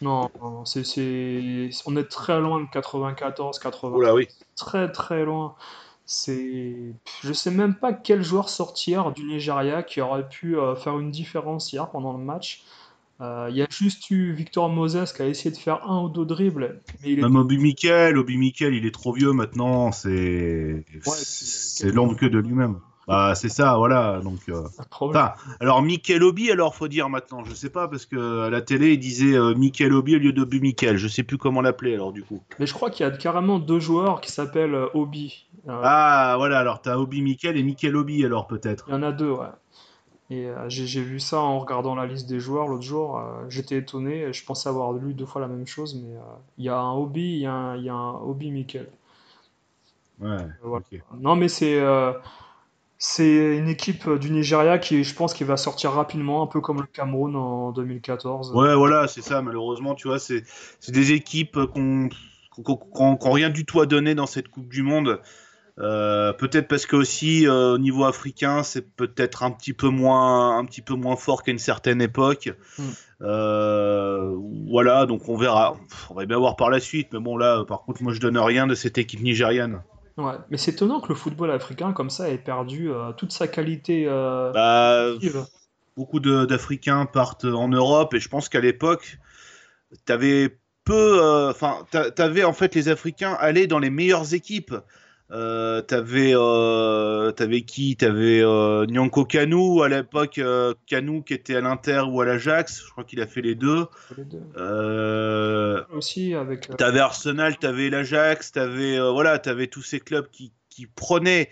Non, c'est, on est très loin de 94, 80. Oula, oui. Très, très loin. C'est, je sais même pas quel joueur sortir du Nigeria qui aurait pu euh, faire une différence hier pendant le match. Euh, il y a juste eu Victor Moses qui a essayé de faire un ou deux dribbles. Mais il Même Obi Mikel, Obi Mikel, il est trop vieux maintenant. C'est, c'est l'ombre que de lui-même. Bah, c'est ça, voilà. Donc, euh... alors, Mikel Obi, alors faut dire maintenant, je sais pas, parce que à la télé, il disait euh, Mikel Obi au lieu de Mikel. Je sais plus comment l'appeler, alors, du coup. Mais je crois qu'il y a carrément deux joueurs qui s'appellent euh, Obi. Euh, ah, voilà, alors t'as Obi Mikel et Mikel Obi, alors peut-être. Il y en a deux, ouais. Et j'ai vu ça en regardant la liste des joueurs l'autre jour. J'étais étonné. Je pensais avoir lu deux fois la même chose, mais il y a un Obi, il y, a un Obi Mikel. Ouais. Non, mais c'est c'est une équipe du Nigeria qui, je pense, qui va sortir rapidement, un peu comme le Cameroun en 2014. Ouais, voilà, c'est ça. Malheureusement, tu vois, c'est des équipes qu'on n'ont rien du tout à donner dans cette Coupe du Monde. Euh, peut-être parce que aussi euh, au niveau africain, c'est peut-être un petit peu moins, un petit peu moins fort qu'à une certaine époque. Mm. Euh, voilà, donc on verra. On va bien voir par la suite, mais bon là, par contre, moi je donne rien de cette équipe nigériane. Ouais, mais c'est étonnant que le football africain comme ça ait perdu euh, toute sa qualité. euh, Bah, beaucoup d'Africains partent en Europe et je pense qu'à l'époque, t'avais peu, euh, enfin, t'a- t'avais en fait les Africains aller dans les meilleures équipes. Euh, t'avais, euh, t'avais qui? T'avais euh, Nyanko Kanu à l'époque, euh, Kanu qui était à l'Inter ou à l'Ajax. Je crois qu'il a fait les deux. les deux. Aussi avec. T'avais Arsenal, t'avais l'Ajax, t'avais voilà, t'avais tous ces clubs qui, qui prenaient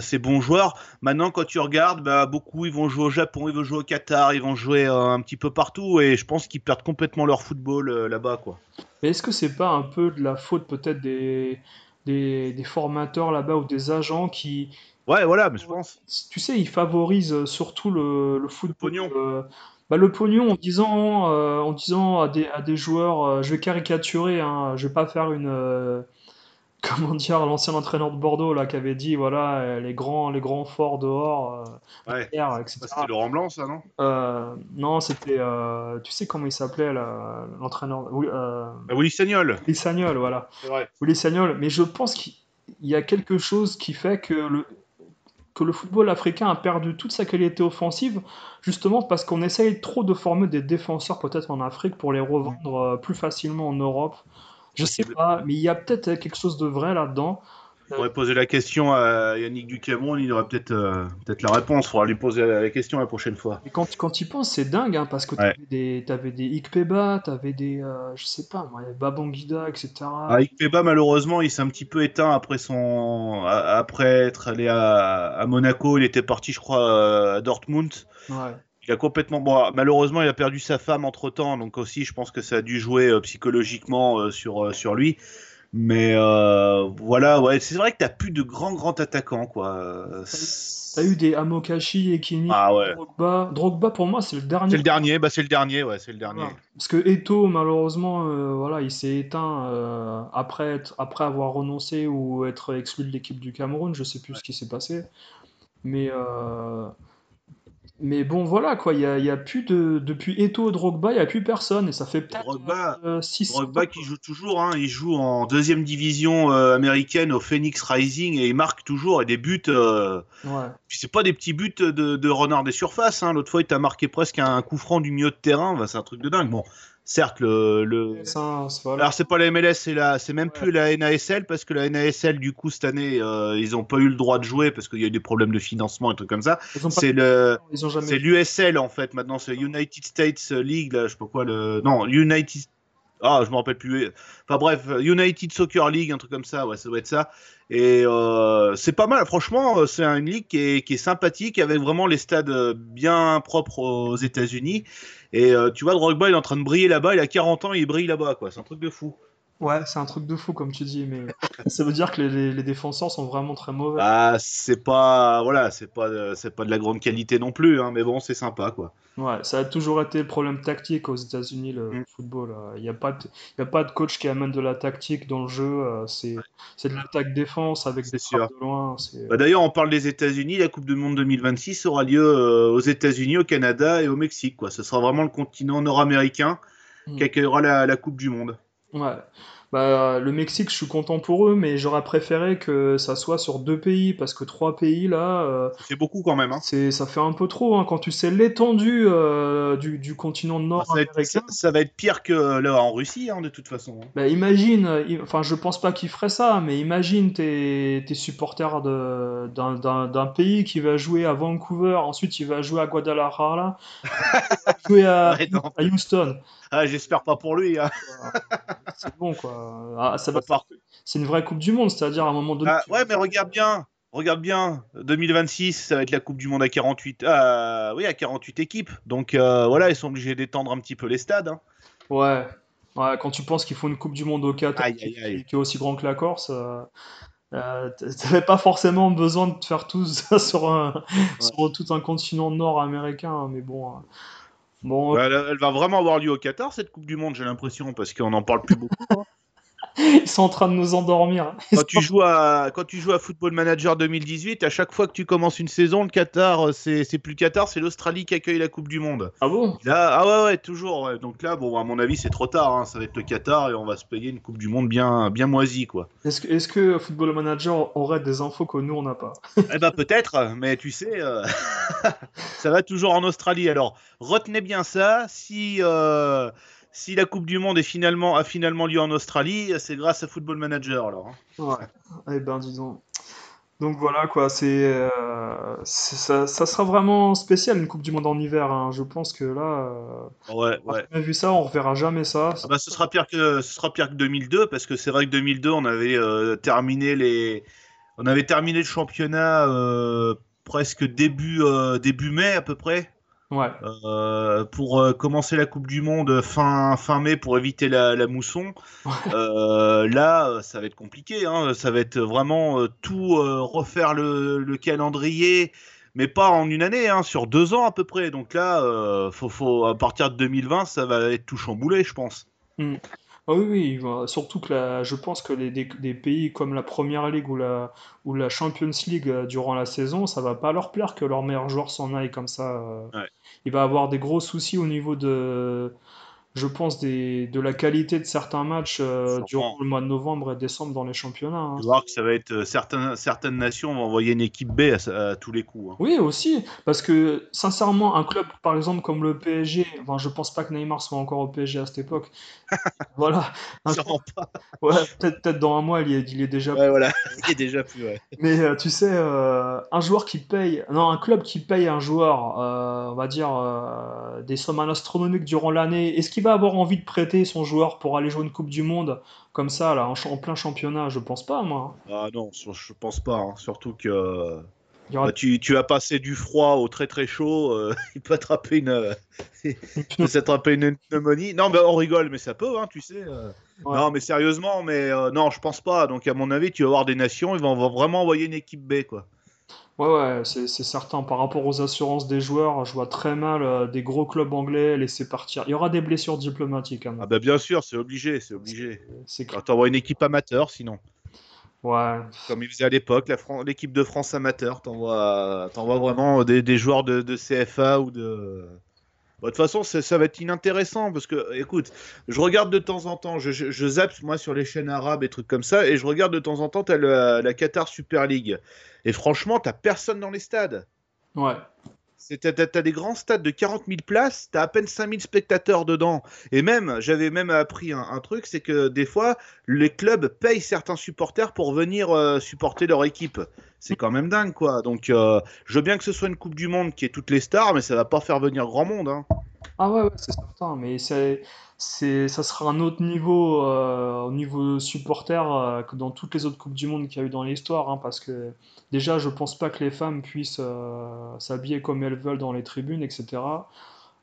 ces bons joueurs. Maintenant, quand tu regardes, bah, beaucoup ils vont jouer au Japon, ils vont jouer au Qatar, ils vont jouer un petit peu partout, et je pense qu'ils perdent complètement leur football là-bas, quoi. Est-ce que c'est pas un peu de la faute peut-être des, des, des formateurs là-bas ou des agents qui, Ouais, voilà, mais je pense. tu sais, ils favorisent surtout le, le football. pognon. euh, bah, le pognon en disant, euh, en disant à des, à des joueurs, euh, je vais caricaturer, hein, je vais pas faire une. Comment dire, l'ancien entraîneur de Bordeaux là qui avait dit, voilà, euh, les grands, les grands forts dehors, euh, Ouais. etc. C'était Laurent Blanc, ça, non? Euh, non, c'était. euh, tu sais comment il s'appelait l'entraîneur oui, bah, Willy Sagnol. Willy Sagnol, voilà. Vrai. Willy Sagnol. Mais je pense qu'il y a quelque chose qui fait que le, que le football africain a perdu toute sa qualité offensive, justement parce qu'on essaye trop de former des défenseurs peut-être en Afrique pour les revendre plus facilement en Europe. Je sais pas, mais il y a peut-être quelque chose de vrai là-dedans. On pourrait poser la question à Yannick Ducamon, il aurait peut-être euh, peut-être la réponse. Il faudra lui poser la, la question la prochaine fois. Et quand, quand tu y penses, c'est dingue, hein, parce que Ouais. t'avais des, t'avais des Ikpeba, t'avais des, euh, je sais pas, moi, il y avait Babangida, etc. Ah, Ikpeba, malheureusement, il s'est un petit peu éteint après son, a- après être allé à, à Monaco. Il était parti, je crois, à Dortmund. Ouais. Il a complètement, bon, malheureusement, il a perdu sa femme entre temps, donc aussi, je pense que ça a dû jouer euh, psychologiquement euh, sur, euh, sur lui. Mais voilà, ouais, c'est vrai que t'as plus de grands, grands attaquants, quoi. T'as eu des Amokachi, Ekini, Ah ouais. Drogba. Drogba, pour moi, c'est le dernier. C'est le dernier, bah c'est le dernier, ouais, c'est le dernier. Parce que Eto, malheureusement, voilà, il s'est éteint après, être- après avoir renoncé ou être exclu de l'équipe du Cameroun. Je sais plus ce qui s'est passé. Mais, mais bon, voilà, quoi. Il y a, il y a plus de. Depuis Eto, Drogba, il n'y a plus personne. Et ça fait peut-être Drogba- 6 Drogba qui joue toujours, hein, il joue en deuxième division euh, américaine au Phoenix Rising et il marque toujours et des buts. euh, Ouais. Puis c'est pas des petits buts de, de renard des surfaces. Hein. L'autre fois, il t'a marqué presque un coup franc du milieu de terrain. Bah, c'est un truc de dingue. Bon, certes, le. le... Voilà. Alors, c'est pas la MLS, c'est la... c'est même plus la NASL parce que la NASL, du coup, cette année, euh, ils ont pas eu le droit de jouer parce qu'il y a eu des problèmes de financement et trucs comme ça. Ils ont pas- C'est le. ils ont jamais. C'est l'USL en fait maintenant, c'est United States League, là, je sais pas quoi, le. Non, United. Ah, je me rappelle plus. Enfin bref, United Soccer League, un truc comme ça, ouais, ça doit être ça. Et euh, c'est pas mal, franchement, euh, c'est une ligue qui est, sympathique, avec vraiment les stades euh, bien propres aux États-Unis. Et tu vois, Drogba, il est en train de briller là-bas, il a 40 ans, il brille là-bas, quoi. C'est un truc de fou. Ouais, c'est un truc de fou, comme tu dis. Mais ça veut dire que les, les- les défenseurs sont vraiment très mauvais. Ah, c'est pas, voilà, c'est pas, de- c'est pas de la grande qualité non plus, hein, mais bon, c'est sympa, quoi. Ouais, ça a toujours été le problème tactique aux États-Unis, le Mm. football. Il n'y a pas de, y a pas de coach qui amène de la tactique dans le jeu. euh, c'est c'est de l'attaque-défense avec des de loin. Bah, D'ailleurs, on parle des États-Unis. La Coupe du Monde 2026 aura lieu euh, aux États-Unis, au Canada et au Mexique. Quoi. Ce sera vraiment le continent nord-américain Mm. qui accueillera la, la Coupe du Monde. Ouais. Bah, le Mexique, je suis content pour eux, mais j'aurais préféré que ça soit sur deux pays, parce que trois pays, là, euh, C'est beaucoup quand même. Hein. c'est, ça fait un peu trop, hein, quand tu sais l'étendue euh, du, du continent Ah, nord-américain. ça- ça va être pire que là en Russie, hein, de toute façon. Bah, imagine, euh, im- enfin je pense pas qu'il ferait ça, mais imagine t'es, t'es supporter de, d'un, d'un, d'un pays qui va jouer à Vancouver, ensuite il va jouer à Guadalajara, jouer à, Ouais, non. à Houston. Ah, J'espère pas pour lui. hein. C'est bon quoi. Ah, ça va, Bon, par- c'est une vraie Coupe du Monde, c'est-à-dire à un moment donné. Ah, tu- ouais, mais regarde bien. Regarde bien, 2026, ça va être la Coupe du Monde à 48, ah, oui, à 48 équipes. Donc euh, voilà, ils sont obligés d'étendre un petit peu les stades. hein. Ouais. Ouais, quand tu penses qu'il faut une Coupe du Monde au Qatar Aïe, qui, aïe, aïe. qui- qui est aussi grand que la Corse, euh, euh, t'avais pas forcément besoin de faire tout ça sur, un, sur tout un continent nord-américain, mais bon. euh, Bon, Ouais, elle, elle va vraiment avoir lieu au Qatar, cette Coupe du Monde, j'ai l'impression, parce qu'on n'en parle plus beaucoup. Ils sont en train de nous endormir. Quand tu, joues à, quand tu joues à Football Manager 2018, à chaque fois que tu commences une saison, le Qatar, euh, c'est plus Qatar, c'est l'Australie qui accueille la Coupe du Monde. Ah bon? Là, ah ouais, ouais, toujours. ouais. Donc là, bon, à mon avis, c'est trop tard. hein. Ça va être le Qatar et on va se payer une Coupe du Monde bien, bien moisie, quoi. Est-ce que, est-ce que Football Manager aurait des infos que nous on n'a pas? Eh ben peut-être, mais tu sais, euh, ça va toujours en Australie. Alors, retenez bien ça. Si euh, si la Coupe du Monde est finalement a finalement lieu en Australie, c'est grâce à Football Manager. Alors. hein. Ouais. Eh ben disons. Donc voilà quoi, c'est, euh, c'est- ça, ça sera vraiment spécial une Coupe du Monde en hiver. hein. Je pense que là, euh, Ouais, on a ouais. vu ça, on reverra jamais ça. Ah bah, ce sera pire que ce sera pire que 2002 parce que c'est vrai que 2002 on avait euh, terminé les on avait terminé le championnat euh, presque début début mai à peu près Ouais. euh, pour euh, commencer la Coupe du Monde fin fin mai pour éviter la, la mousson. Euh, là ça va être compliqué hein. ça va être vraiment tout refaire le, le calendrier mais pas en une année, hein, sur deux ans à peu près. Donc là, faut, faut, à partir de 2020, ça va être tout chamboulé, je pense. Ah oui, oui, bah, surtout que la, je pense que les, des, des pays comme la Première Ligue ou la, ou la Champions League euh, durant la saison, ça va pas leur plaire que leurs meilleurs joueurs s'en aillent comme ça. euh. Ouais. Il va avoir des gros soucis au niveau de, je pense, des, de la qualité de certains matchs euh, durant le mois de novembre et décembre dans les championnats. hein. Tu voir que ça va être euh, certains, certaines nations vont envoyer une équipe B à, à tous les coups. hein. Oui, aussi, parce que sincèrement, un club par exemple comme le PSG, enfin, je pense pas que Neymar soit encore au PSG à cette époque. Voilà, Sûrement pas. ouais, peut-être peut-être dans un mois il est, il est déjà Ouais, voilà. Il est déjà plus. Ouais. Mais euh, tu sais, un joueur qui paye, non, un club qui paye un joueur, on va dire, des sommes astronomiques durant l'année, est-ce qu'il va avoir envie de prêter son joueur pour aller jouer une Coupe du Monde comme ça, là, en, plein championnat? Je pense pas, moi. Ah non, je pense pas. hein. Surtout que aura bah, tu, tu as passé du froid au très très chaud. euh, il peut attraper une, euh, il peut s'attraper une pneumonie. Non, mais on rigole, mais ça peut, hein, tu sais. euh. Ouais. Non, mais sérieusement, mais euh, non, je pense pas. Donc à mon avis, tu vas avoir des nations, ils vont vraiment envoyer une équipe B, quoi. Ouais, ouais, c'est c'est certain. Par rapport aux assurances des joueurs, je vois très mal euh, des gros clubs anglais laisser partir. Il y aura des blessures diplomatiques, hein. Ah bah bien sûr, c'est obligé, c'est obligé. C'est Quand t'envoies une équipe amateur, sinon. ouais. Comme ils faisaient à l'époque, la Fran- l'équipe de France amateur, t'envoies t'envoies vraiment des, des joueurs de, de CFA ou de. Bah, De toute façon, ça va être inintéressant parce que, écoute, je regarde de temps en temps, je, zappe moi sur les chaînes arabes et trucs comme ça, et je regarde de temps en temps t'as le- la Qatar Super League. Et franchement, t'as personne dans les stades. Ouais. T'as des grands stades de 40 000 places, t'as à peine 5 000 spectateurs dedans. Et même, j'avais même appris un, un truc, c'est que des fois, les clubs payent certains supporters pour venir euh, supporter leur équipe. C'est quand même dingue, quoi. Donc, euh, je veux bien que ce soit une Coupe du Monde qui ait toutes les stars, mais ça va pas faire venir grand monde. Hein. Ah ouais, ouais, c'est certain, mais c'est, c'est, ça sera un autre niveau euh, au niveau supporter euh, que dans toutes les autres Coupes du Monde qu'il y a eu dans l'histoire, hein, parce que déjà, je pense pas que les femmes puissent euh, s'habiller comme elles veulent dans les tribunes, etc.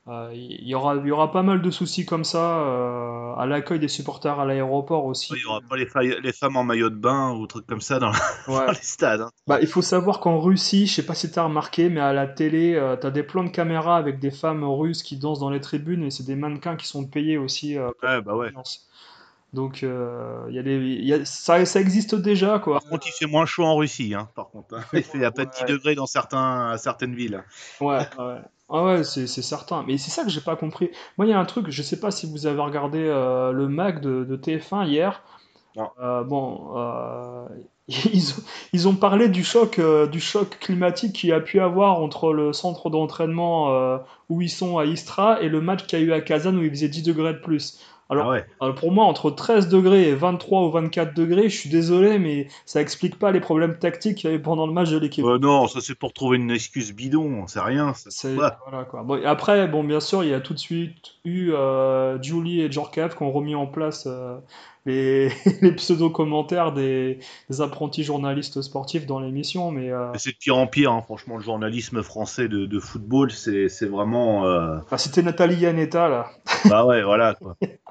Euh, Il y aura, y aura pas mal de soucis comme ça euh, à l'accueil des supporters à l'aéroport aussi. Il y aura pas les, femmes en maillot de bain ou trucs comme ça dans, Ouais. dans les stades. hein. Bah, il faut savoir qu'en Russie, je sais pas si tu as remarqué, mais à la télé, euh, tu as des plans de caméra avec des femmes russes qui dansent dans les tribunes et c'est des mannequins qui sont payés aussi euh, Ouais, bah ouais. Donc, euh, y a des, il y a- ça, ça existe déjà, quoi. Par contre, il fait moins chaud en Russie, hein, par contre. hein. Il fait à de 10 Ouais. degrés dans certains, à certaines villes. Ouais, ouais. Ah ouais, c'est c'est certain. Mais c'est ça que j'ai pas compris. Moi, il y a un truc, je sais pas si vous avez regardé euh, le MAC de, de TF1 hier. Non. Euh, bon, euh, ils, ont, ils ont parlé du choc, euh, du choc climatique qu'il y a pu avoir entre le centre d'entraînement euh, où ils sont à Istra et le match qu'il y a eu à Kazan où il faisait 10 degrés de plus. Alors, Ah ouais. alors, pour moi, entre 13 degrés et 23 ou 24 degrés, je suis désolé, mais ça explique pas les problèmes tactiques qu'il y avait pendant le match de l'équipe. Euh, non, ça c'est pour trouver une excuse bidon, c'est rien. ça. C'est, Ouais. voilà, quoi. Bon, et après, bon, bien sûr, il y a tout de suite eu euh, Julie et Djorkaeff qui ont remis en place euh, les, les pseudo-commentaires des, des apprentis journalistes sportifs dans l'émission, mais euh, C'est de pire en pire, hein. franchement, le journalisme français de, de football, c'est vraiment. euh, enfin, c'était Nathalie Yanetta, là. Bah ouais, voilà. Quoi.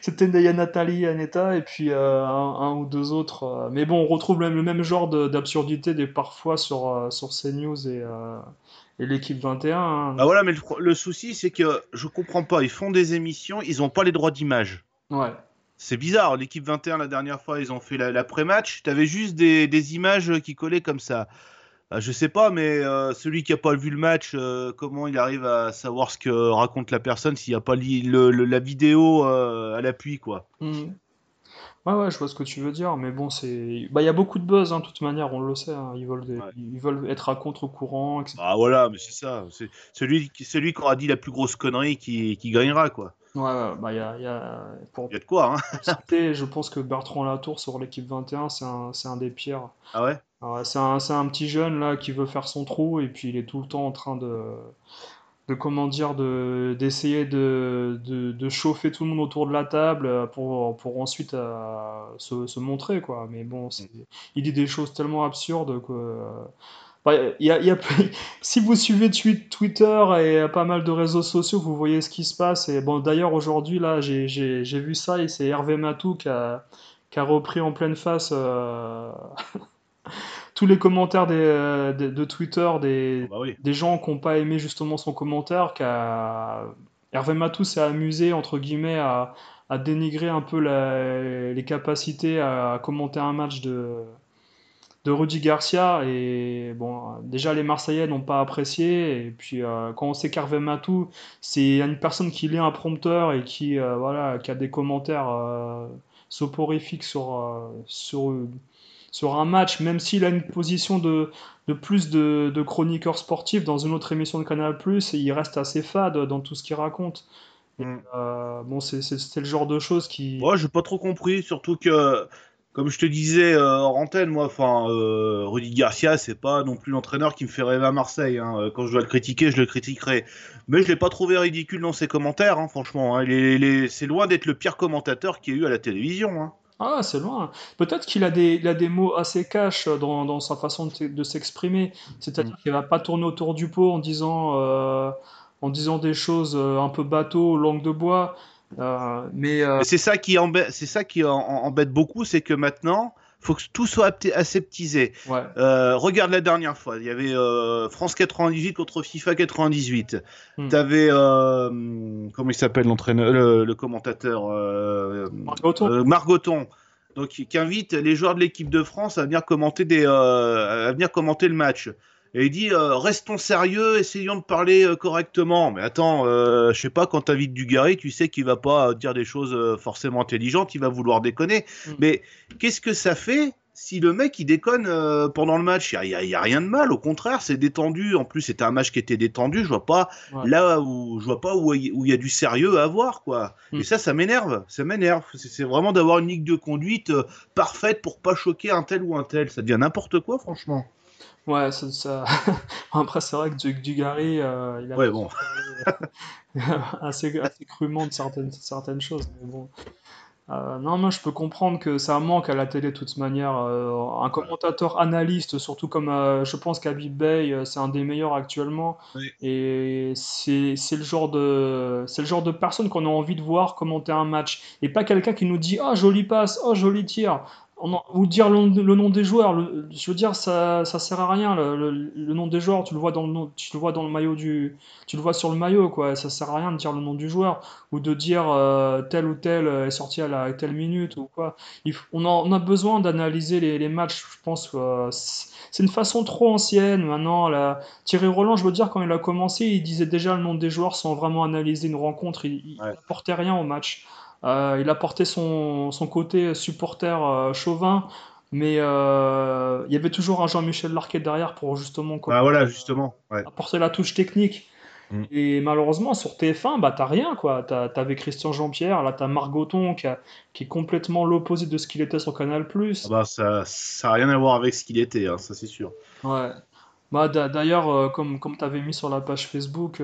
C'était Nathalie Yanetta et puis euh, un, un ou deux autres. euh, mais bon, on retrouve le, le même genre d'absurdité des parfois sur, euh, sur CNews et, euh, et l'équipe 21. hein. Bah voilà, mais le, souci, c'est que je comprends pas. Ils font des émissions, ils ont pas les droits d'image. Ouais. c'est bizarre. L'équipe 21, la dernière fois, ils ont fait l'après-match. tu avais juste des, des, images qui collaient comme ça. Euh, je sais pas, mais euh, celui qui a pas vu le match, euh, comment il arrive à savoir ce que raconte la personne s'il n'y a pas le, la vidéo à l'appui, quoi. Mmh. Ouais, ouais, je vois ce que tu veux dire, mais bon, c'est. Bah, il y a beaucoup de buzz, hein, de toute manière, on le sait. hein, Ils veulent, ils veulent être à contre-courant, etc. Ah voilà, mais c'est ça. C'est celui, qui- celui qui aura dit la plus grosse connerie qui, qui gagnera, quoi. Ouais, ouais, bah, il y a, il y a- Pour Il y a de quoi, hein. citer, je pense que Bertrand Latour sur l'équipe 21, c'est un, c'est un des pires. Ah ouais? Ah c'est un, un petit jeune là qui veut faire son trou et puis il est tout le temps en train de, de comment dire, de, d'essayer de, de, de chauffer tout le monde autour de la table euh, pour, pour ensuite euh, se, se montrer, quoi. Mais bon, c'est- il dit des choses tellement absurdes que. euh, bah, il y a, il y a- si vous suivez twi- Twitter et pas mal de réseaux sociaux, vous voyez ce qui se passe. Et bon, d'ailleurs, aujourd'hui, là, j'ai, j'ai, j'ai vu ça et c'est Hervé Matou qui a, qui a repris en pleine face. euh, tous les commentaires des, de, de Twitter des, Bah oui. des gens qui n'ont pas aimé justement son commentaire, Hervé Matou s'est amusé, entre guillemets, à, à dénigrer un peu la- les capacités à commenter un match de, de Rudy Garcia. Et bon, déjà, les Marseillais n'ont pas apprécié. Et puis, euh, quand on sait qu'Hervé Matou, c'est une personne qui lit un prompteur et qui, euh, voilà, qui a des commentaires euh, soporifiques sur, euh, sur, sur un match, même s'il a une position de, de plus de, de chroniqueur sportif dans une autre émission de Canal+, il reste assez fade dans tout ce qu'il raconte. Mm. euh, bon, c'est le genre de choses qui... Moi, j'ai pas trop compris, surtout que, comme je te disais euh, hors antenne, moi, enfin, euh, Rudy Garcia, c'est pas non plus l'entraîneur qui me fait rêver à Marseille. hein. Euh, Quand je dois le critiquer, je le critiquerai. Mais je l'ai pas trouvé ridicule dans ses commentaires, hein, franchement. hein. C'est loin d'être le pire commentateur qu'il y a eu à la télévision. Ah, c'est loin. Peut-être qu'il a des, il a des mots assez cash dans, dans sa façon de, de s'exprimer. C'est-à-dire qu'il va pas tourner autour du pot en disant, euh, en disant des choses un peu bateau, langue de bois. Euh, mais euh, c'est ça qui embête, c'est ça qui en- en- embête beaucoup, c'est que maintenant, faut que tout soit aseptisé. ouais, Euh, regarde la dernière fois, il y avait France 98 contre FIFA 98. Hmm. T'avais comment il s'appelle l'entraîneur, le, le commentateur Margoton. Margoton. Donc qui invite les joueurs de l'équipe de France à venir commenter des, à venir commenter le match. Et il dit euh, restons sérieux, essayons de parler euh, correctement. Mais attends, euh, je sais pas quand t'invites Dugarry, tu sais qu'il va pas dire des choses euh, forcément intelligentes, il va vouloir déconner. Mm. Mais qu'est-ce que ça fait si le mec il déconne euh, pendant le match? Il y, a- rien de mal, au contraire, c'est détendu. En plus, c'était un match qui était détendu. Je vois pas Ouais. là où je vois pas où il y a du sérieux à avoir, quoi. Mm. Et ça, ça m'énerve. Ça m'énerve. C'est vraiment d'avoir une ligne de conduite euh, parfaite pour pas choquer un tel ou un tel. Ça devient n'importe quoi, franchement. Ouais, ça, ça- Après, c'est vrai que Du- Dugarry, euh, il a Ouais, bon. assez, assez crûment de certaines, certaines choses. Mais bon. Euh, non, moi je peux comprendre que ça manque à la télé de toute manière. Euh, un commentateur analyste, surtout comme euh, je pense qu'Habib Bey, c'est un des meilleurs actuellement. Oui. Et c'est le genre de c'est le genre de personne qu'on a envie de voir commenter un match. Et pas quelqu'un qui nous dit Oh, joli passe, oh, joli tir. On en- ou dire le, le nom des joueurs. Le- je veux dire, ça, ça sert à rien. Le, nom des joueurs, tu le vois dans le tu le vois dans le maillot du, tu le vois sur le maillot, quoi. Ça sert à rien de dire le nom du joueur ou de dire euh, tel ou tel est sorti à la telle minute ou quoi. Il on, a, on a besoin d'analyser les, les matchs, je pense. euh, c'est une façon trop ancienne maintenant. La... Thierry Roland, je veux dire, quand il a commencé, il disait déjà le nom des joueurs sans vraiment analyser une rencontre. Il, il Ouais. rien au match. Euh, il apportait son, son côté supporter euh, chauvin. Mais euh, il y avait toujours un Jean-Michel Larquet derrière pour justement Bah voilà, justement. Ouais. apporter la touche technique. Mm. Et malheureusement, sur TF1, bah, t'as rien, quoi. T'avais Christian Jean-Pierre, là, t'as Margoton qui, a- qui est complètement l'opposé de ce qu'il était sur Canal+. Ah bah ça, ça a rien à voir avec ce qu'il était, hein, ça c'est sûr. Ouais. Bah, d'a- d'ailleurs, comme, comme t'avais mis sur la page Facebook,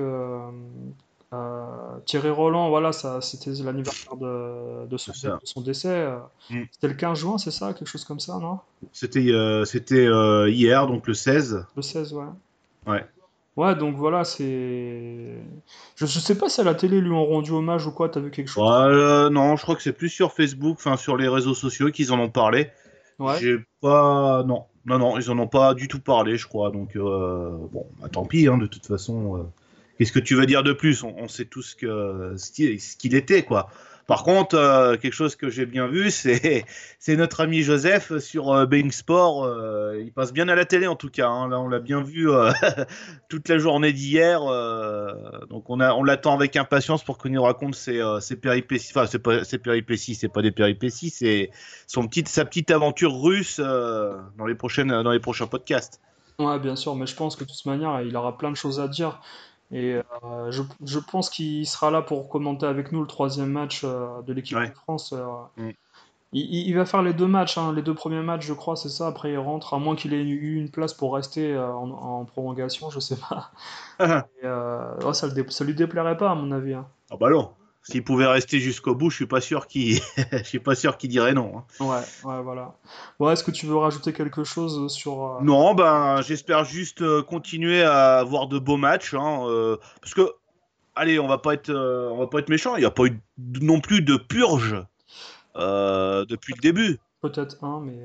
euh, Thierry Roland, voilà, ça, c'était l'anniversaire de, de son, de décès. Mm. C'était le 15 juin, c'est ça? Quelque chose comme ça, non? C'était euh, c'était euh, hier, donc le 16. Le 16, ouais. Ouais. Ouais, donc voilà, c'est... Je, je sais pas si à la télé lui ont rendu hommage ou quoi, t'as vu quelque chose? Ouais, euh, non, je crois que c'est plus sur Facebook, enfin sur les réseaux sociaux qu'ils en ont parlé. Ouais. J'ai pas. Non, non, non, ils en ont pas du tout parlé, je crois. Donc, bon, bah, tant pis, hein, de toute façon. Qu'est-ce que tu veux dire de plus on, sait tous ce qu'il était, quoi. Par contre, euh, quelque chose que j'ai bien vu, c'est notre ami Joseph sur euh, Sport. euh, il passe bien à la télé en tout cas. hein. Là, on l'a bien vu euh, toute la journée d'hier. donc on l'attend avec impatience pour qu'il nous raconte ses, péripéties. Enfin, c'est pas ses péripéties, c'est pas des péripéties, c'est son petite sa petite aventure russe dans les dans les prochains podcasts. Ouais, bien sûr, mais je pense que de toute manière, il aura plein de choses à dire. Et euh, je, je pense qu'il sera là pour commenter avec nous le troisième match euh, de l'équipe Ouais. de France. euh. Mm. Il, il- va faire les deux matchs, hein, les deux premiers matchs, je crois, c'est ça. Après, il rentre, à moins qu'il ait eu une place pour rester en, en prolongation, je sais pas. ah Et, ouais, ça, le ça lui déplairait pas, à mon avis. hein. bah non. S'il pouvait rester jusqu'au bout, je suis pas sûr qu'il je suis pas sûr qu'il dirait non. hein. Ouais, ouais, voilà. Bon, est-ce que tu veux rajouter quelque chose sur. euh, Non, ben j'espère juste euh, continuer à avoir de beaux matchs, hein, euh, parce que allez, on va pas être, euh, on va pas être méchant. Il n'y a pas eu non plus de purge euh, depuis le début. Peut-être un, mais.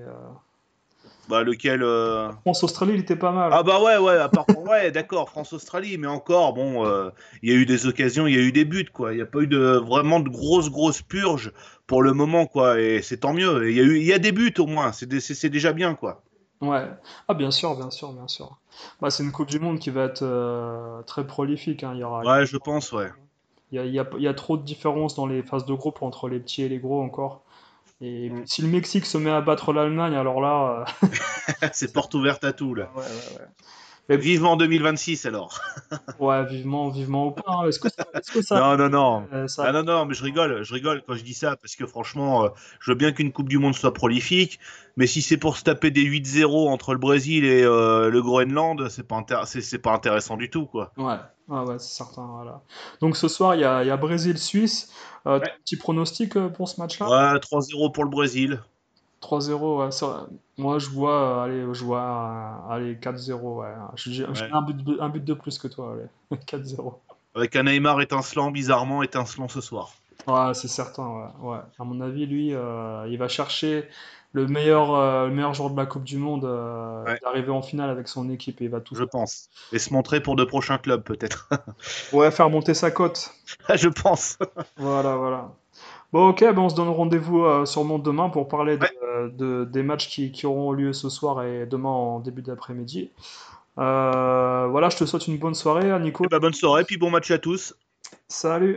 Bah lequel euh, France-Australie, il était pas mal. Ah bah ouais, ouais, à part ouais, d'accord, France-Australie, mais encore, bon, euh, il y a eu des occasions, il y a eu des buts, quoi. Il n'y a pas eu de vraiment de grosses, grosses purges pour le moment, quoi. Et c'est tant mieux. Il y a eu, y a des buts au moins. C'est déjà bien, quoi. Ouais, ah bien sûr, bien sûr, bien sûr. Bah, c'est une Coupe du Monde qui va être euh, très prolifique. hein. Il y aura, Ouais, je pense, ouais. il y a, il y a- il y a trop de différences dans les phases de groupe entre les petits et les gros encore. Et si le Mexique se met à battre l'Allemagne, alors là, euh, c'est porte ouverte à tout, là. ouais, ouais, ouais. Mais vivement 2026 alors. Ouais, vivement, vivement au pain. Est-ce que est-ce que ça, Non, non, non. euh, ça- Ah non, non, mais je rigole, je rigole quand je dis ça, parce que franchement, euh, je veux bien qu'une Coupe du Monde soit prolifique, mais si c'est pour se taper des 8-0 entre le Brésil et euh, le Groenland, c'est pas, c'est, pas intéressant du tout, quoi. Ouais, ouais, ouais, c'est certain. Voilà. Donc ce soir, il y a, a Brésil-Suisse. Ouais. Petit pronostic pour ce match-là? Ouais, 3-0 pour le Brésil. 3-0, ouais, ça- moi je vois, euh, allez, je vois, euh, allez, 4-0, ouais. Je, Ouais. mets un but, de- un but de plus que toi, allez. 4-0. Avec un Neymar étincelant, bizarrement étincelant ce soir. Ouais, c'est certain, ouais, ouais. À mon avis, lui, euh, il va chercher le meilleur, euh, le meilleur joueur de la Coupe du Monde, euh, Ouais. d'arriver en finale avec son équipe et il va tout Je pense. Et se montrer pour de prochains clubs, peut-être. Ouais, faire monter sa cote. je pense. Voilà, voilà. Bon, ok, ben on se donne rendez-vous euh, sûrement demain pour parler de, Ouais. euh, de- des matchs qui, qui auront lieu ce soir et demain en début d'après-midi. Euh, voilà, je te souhaite une bonne soirée, Nico. Eh ben, bonne soirée, puis bon match à tous. Salut!